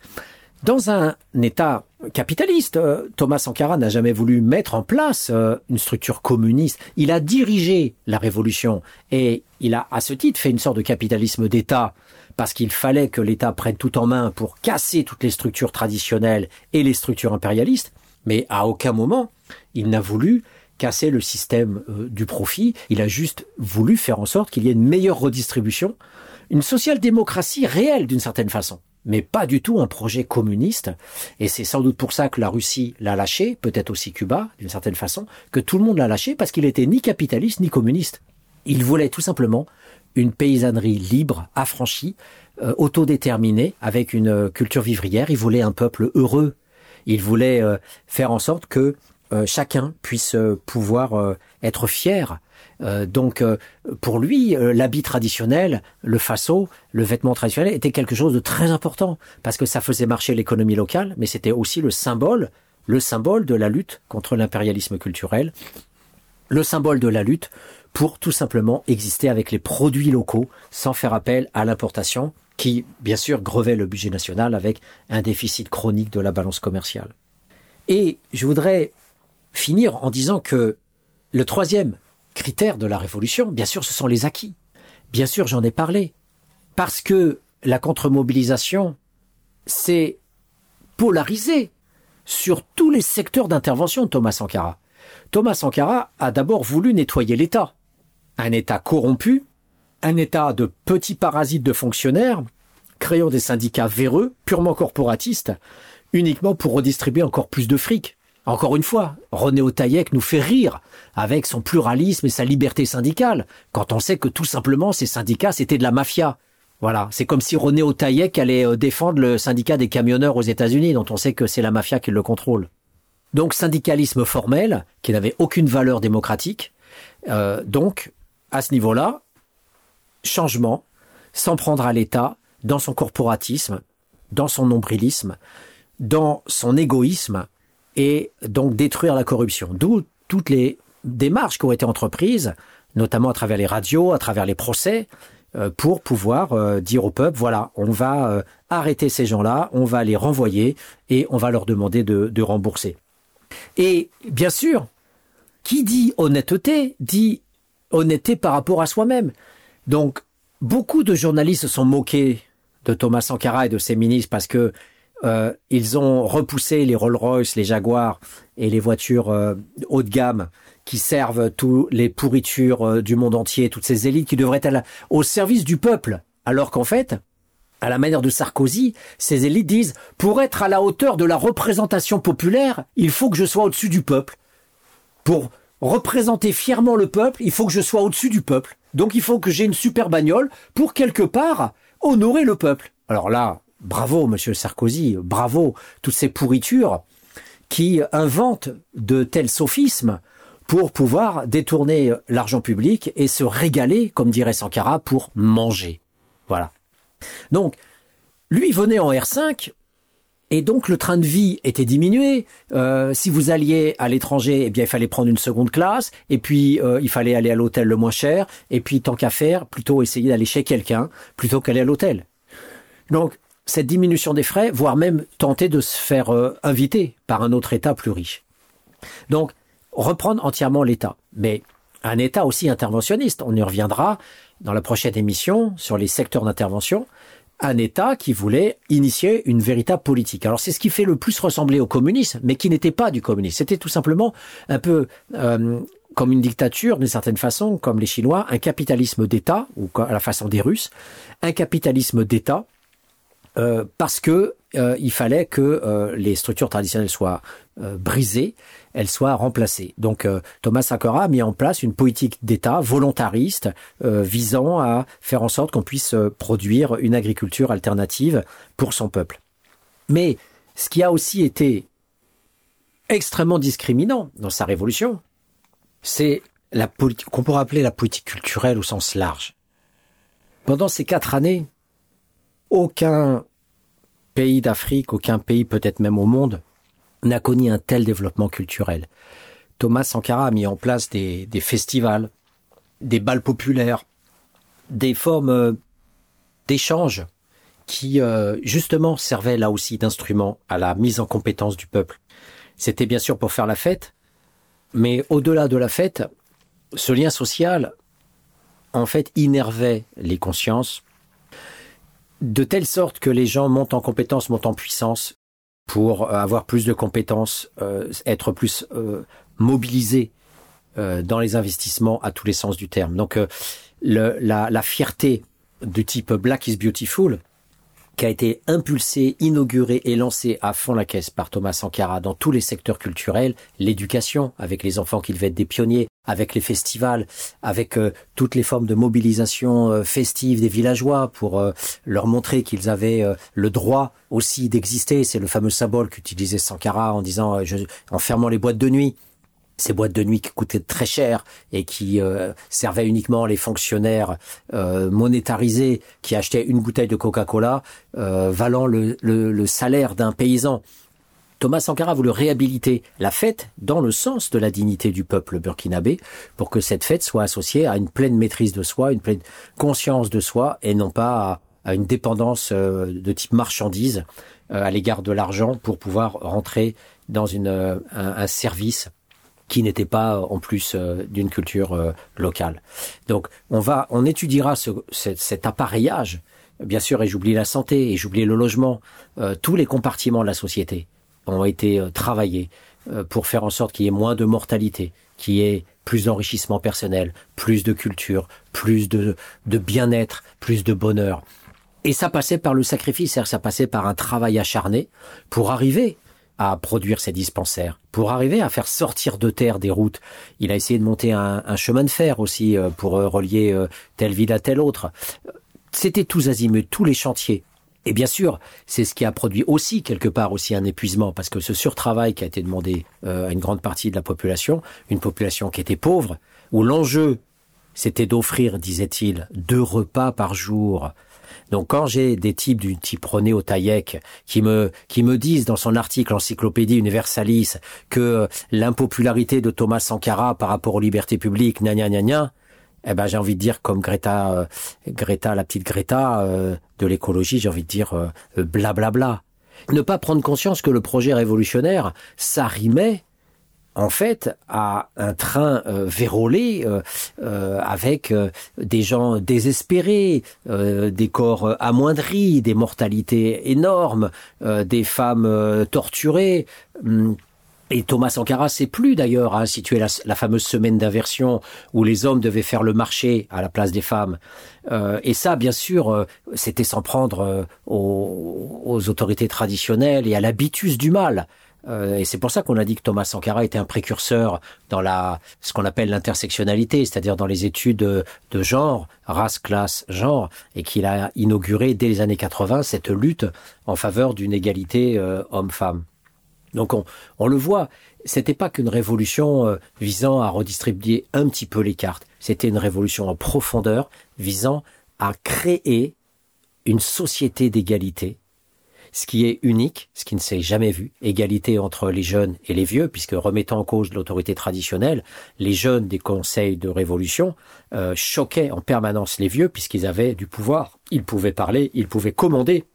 A: Dans un État capitaliste, euh, Thomas Sankara n'a jamais voulu mettre en place une structure communiste. Il a dirigé la révolution et il a, à ce titre, fait une sorte de capitalisme d'État parce qu'il fallait que l'État prenne tout en main pour casser toutes les structures traditionnelles et les structures impérialistes, mais à aucun moment Il n'a voulu casser le système euh, du profit, il a juste voulu faire en sorte qu'il y ait une meilleure redistribution, une social-démocratie réelle d'une certaine façon, mais pas du tout un projet communiste. Et c'est sans doute pour ça que la Russie l'a lâché, peut-être aussi Cuba, d'une certaine façon, que tout le monde l'a lâché parce qu'il était ni capitaliste ni communiste. Il voulait tout simplement une paysannerie libre, affranchie, euh, autodéterminée, avec une euh, culture vivrière. Il voulait un peuple heureux. Il voulait euh, faire en sorte que euh, chacun puisse euh, pouvoir euh, être fier. donc pour lui, l'habit traditionnel, le faso, le vêtement traditionnel était quelque chose de très important parce que ça faisait marcher l'économie locale, mais c'était aussi le symbole, le symbole de la lutte contre l'impérialisme culturel, le symbole de la lutte pour tout simplement exister avec les produits locaux sans faire appel à l'importation qui, bien sûr, grevait le budget national avec un déficit chronique de la balance commerciale. Et je voudrais finir en disant que le troisième critère de la révolution, bien sûr, ce sont les acquis. Bien sûr, j'en ai parlé. Parce que la contre-mobilisation s'est polarisée sur tous les secteurs d'intervention de Thomas Sankara. Thomas Sankara a d'abord voulu nettoyer l'État. Un État corrompu, un État de petits parasites de fonctionnaires, créant des syndicats véreux, purement corporatistes, uniquement pour redistribuer encore plus de fric. Encore une fois, René Otaïek nous fait rire avec son pluralisme et sa liberté syndicale, quand on sait que tout simplement ces syndicats c'était de la mafia. Voilà, c'est comme si René Otaïek allait euh, défendre le syndicat des camionneurs aux États-Unis, dont on sait que c'est la mafia qui le contrôle. Donc syndicalisme formel, qui n'avait aucune valeur démocratique. Euh, donc, à ce niveau-là, changement, s'en prendre à l'État, dans son corporatisme, dans son nombrilisme, dans son égoïsme, et donc détruire la corruption. D'où toutes les démarches qui ont été entreprises, notamment à travers les radios, à travers les procès, euh, pour pouvoir euh, dire au peuple, voilà, on va euh, arrêter ces gens-là, on va les renvoyer et on va leur demander de, de rembourser. Et bien sûr, qui dit honnêteté dit honnêteté par rapport à soi-même. Donc, beaucoup de journalistes sont moqués de Thomas Sankara et de ses ministres parce que euh, ils ont repoussé les Rolls-Royce, les Jaguars et les voitures euh, haut de gamme qui servent tous les pourritures euh, du monde entier, toutes ces élites qui devraient être au service du peuple. Alors qu'en fait, à la manière de Sarkozy, ces élites disent pour être à la hauteur de la représentation populaire, il faut que je sois au-dessus du peuple. Pour représenter fièrement le peuple, il faut que je sois au-dessus du peuple. Donc il faut que j'ai une super bagnole pour quelque part honorer le peuple. Alors là, bravo, monsieur Sarkozy, bravo, toutes ces pourritures qui inventent de tels sophismes pour pouvoir détourner l'argent public et se régaler, comme dirait Sankara, pour manger. Voilà. Donc, lui venait en R5, et donc le train de vie était diminué. Euh, si vous alliez à l'étranger, eh bien il fallait prendre une seconde classe, et puis euh, il fallait aller à l'hôtel le moins cher, et puis tant qu'à faire, plutôt essayer d'aller chez quelqu'un plutôt qu'aller à l'hôtel. Donc cette diminution des frais, voire même tenter de se faire euh, inviter par un autre État plus riche. Donc reprendre entièrement l'État, mais un État aussi interventionniste. On y reviendra dans la prochaine émission sur les secteurs d'intervention un État qui voulait initier une véritable politique. Alors c'est ce qui fait le plus ressembler au communisme, mais qui n'était pas du communisme. C'était tout simplement un peu euh, comme une dictature, d'une certaine façon, comme les Chinois, un capitalisme d'État, ou à la façon des Russes, un capitalisme d'État, euh, parce que euh, il fallait que euh, les structures traditionnelles soient euh, brisées, elles soient remplacées. Donc euh, Thomas Sankara a mis en place une politique d'État volontariste visant à faire en sorte qu'on puisse produire une agriculture alternative pour son peuple. Mais ce qui a aussi été extrêmement discriminant dans sa révolution, c'est la qu'on pourrait appeler la politique culturelle au sens large. Pendant ces quatre années, aucun pays d'Afrique, aucun pays peut-être même au monde, n'a connu un tel développement culturel. Thomas Sankara a mis en place des, festivals, des balles populaires, des formes euh, d'échange qui euh, justement servaient là aussi d'instrument à la mise en compétence du peuple. C'était bien sûr pour faire la fête, mais au-delà de la fête, ce lien social, en fait, innervait les consciences de telle sorte que les gens montent en compétence, montent en puissance pour euh, avoir plus de compétences, euh, être plus euh, mobilisé euh, dans les investissements à tous les sens du terme. Donc euh, le, la, la fierté du type Black is Beautiful, qui a été impulsé, inauguré et lancé à fond la caisse par Thomas Sankara dans tous les secteurs culturels, l'éducation, avec les enfants qui devaient être des pionniers, avec les festivals, avec euh, toutes les formes de mobilisation euh, festive des villageois pour euh, leur montrer qu'ils avaient le droit aussi d'exister. C'est le fameux symbole qu'utilisait Sankara en disant, en fermant les boîtes de nuit, ces boîtes de nuit qui coûtaient très cher et qui euh, servaient uniquement les fonctionnaires euh, monétarisés qui achetaient une bouteille de Coca-Cola euh, valant le, le, le salaire d'un paysan. Thomas Sankara voulu réhabiliter la fête dans le sens de la dignité du peuple burkinabé pour que cette fête soit associée à une pleine maîtrise de soi, une pleine conscience de soi et non pas à, une dépendance de type marchandise à l'égard de l'argent pour pouvoir rentrer dans une, un, un service qui n'était pas en plus euh, d'une culture euh, locale. Donc on va, on étudiera ce, cet, cet appareillage, bien sûr, et j'oublie la santé, et j'oublie le logement, euh, tous les compartiments de la société ont été travaillés pour faire en sorte qu'il y ait moins de mortalité, qu'il y ait plus d'enrichissement personnel, plus de culture, plus de, de bien-être, plus de bonheur. Et ça passait par le sacrifice, ça passait par un travail acharné pour arriver à produire ces dispensaires. Pour arriver à faire sortir de terre des routes, il a essayé de monter un, un chemin de fer aussi euh, pour euh, relier euh, telle ville à telle autre. C'était tous azimuts, tous les chantiers. Et bien sûr, c'est ce qui a produit aussi quelque part aussi un épuisement, parce que ce surtravail qui a été demandé à une grande partie de la population, une population qui était pauvre, où l'enjeu c'était d'offrir, disait-il, deux repas par jour donc quand j'ai des types du type René Otaïek qui me qui me disent dans son article Encyclopédie Universalis que l'impopularité de Thomas Sankara par rapport aux libertés publiques, gna gna gna eh ben j'ai envie de dire comme Greta, euh, Greta la petite Greta euh, de l'écologie, j'ai envie de dire blablabla. Euh, bla bla bla. Ne pas prendre conscience que le projet révolutionnaire, ça rimait en fait à un train euh, vérolé euh, euh, avec euh, des gens désespérés, euh, des corps amoindris, des mortalités énormes, des femmes torturées. Hum, et Thomas Sankara s'est plus d'ailleurs à instituer la, la fameuse semaine d'inversion où les hommes devaient faire le marché à la place des femmes. Euh, et ça, bien sûr, euh, c'était s'en prendre euh, aux, aux, autorités traditionnelles et à l'habitus du mal. Euh, et c'est pour ça qu'on a dit que Thomas Sankara était un précurseur dans la ce qu'on appelle l'intersectionnalité, c'est-à-dire dans les études de, genre, race, classe, genre, et qu'il a inauguré dès les années 80 cette lutte en faveur d'une égalité euh, homme-femme. Donc on, on le voit, c'était pas qu'une révolution euh, visant à redistribuer un petit peu les cartes, c'était une révolution en profondeur visant à créer une société d'égalité ce qui est unique, ce qui ne s'est jamais vu, égalité entre les jeunes et les vieux, puisque remettant en cause l'autorité traditionnelle, les jeunes des conseils de révolution euh, choquaient en permanence les vieux, puisqu'ils avaient du pouvoir. Ils pouvaient parler, ils pouvaient commander,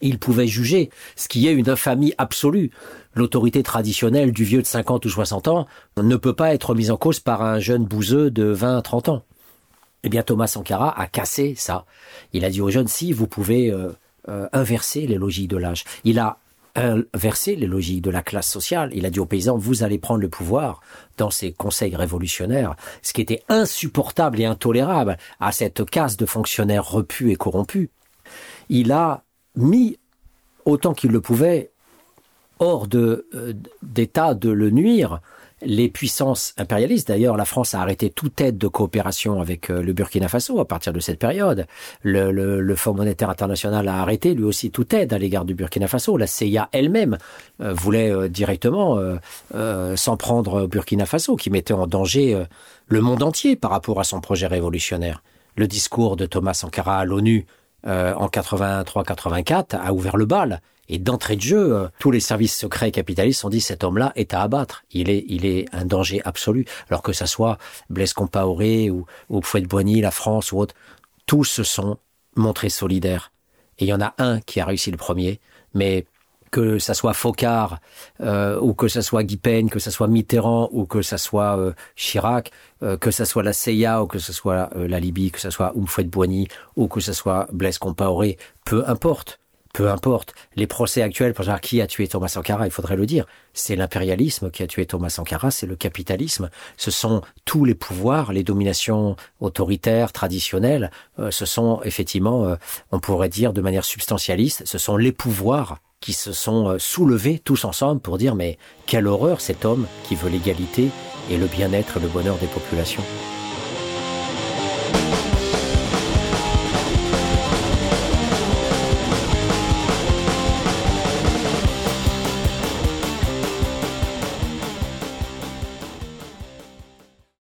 A: ils pouvaient juger, ce qui est une infamie absolue. L'autorité traditionnelle du vieux de 50 ou 60 ans ne peut pas être mise en cause par un jeune bouseux de 20 à 30 ans. Eh bien, Thomas Sankara a cassé ça. Il a dit aux jeunes, si vous pouvez euh, euh, inversé les logiques de l'âge. Il a inversé les logiques de la classe sociale. Il a dit aux paysans, vous allez prendre le pouvoir dans ces conseils révolutionnaires, ce qui était insupportable et intolérable à cette caste de fonctionnaires repus et corrompus. Il a mis, autant qu'il le pouvait, hors de, euh, d'état de le nuire, les puissances impérialistes. D'ailleurs, la France a arrêté toute aide de coopération avec euh, le Burkina Faso à partir de cette période. Le, Fonds monétaire international a arrêté lui aussi toute aide à l'égard du Burkina Faso. La CIA elle-même euh, voulait euh, directement s'en prendre au Burkina Faso, qui mettait en danger le monde entier par rapport à son projet révolutionnaire. Le discours de Thomas Sankara à l'ONU en 83-84 a ouvert le bal. Et d'entrée de jeu, euh, tous les services secrets capitalistes ont dit cet homme-là est à abattre. Il est, il est un danger absolu. Alors que ça soit Blaise Compaoré ou, ou Fouette-Boigny, la France ou autre, tous se sont montrés solidaires. Et il y en a un qui a réussi le premier, mais que ça soit Focard euh, ou que ça soit Guy Peigne, que ça soit Mitterrand ou que ça soit euh, Chirac, euh, que ça soit la CIA ou que ce soit euh, la Libye, que ça soit Oumfouette Boigny ou que ce soit Blaise Compaoré, peu importe peu importe. Les procès actuels pour savoir qui a tué Thomas Sankara, il faudrait le dire. C'est l'impérialisme qui a tué Thomas Sankara, c'est le capitalisme. Ce sont tous les pouvoirs, les dominations autoritaires, traditionnelles. Euh, ce sont effectivement, euh, on pourrait dire de manière substantialiste, ce sont les pouvoirs qui se sont euh, soulevés tous ensemble pour dire mais quelle horreur cet homme qui veut l'égalité et le bien-être et le bonheur des populations.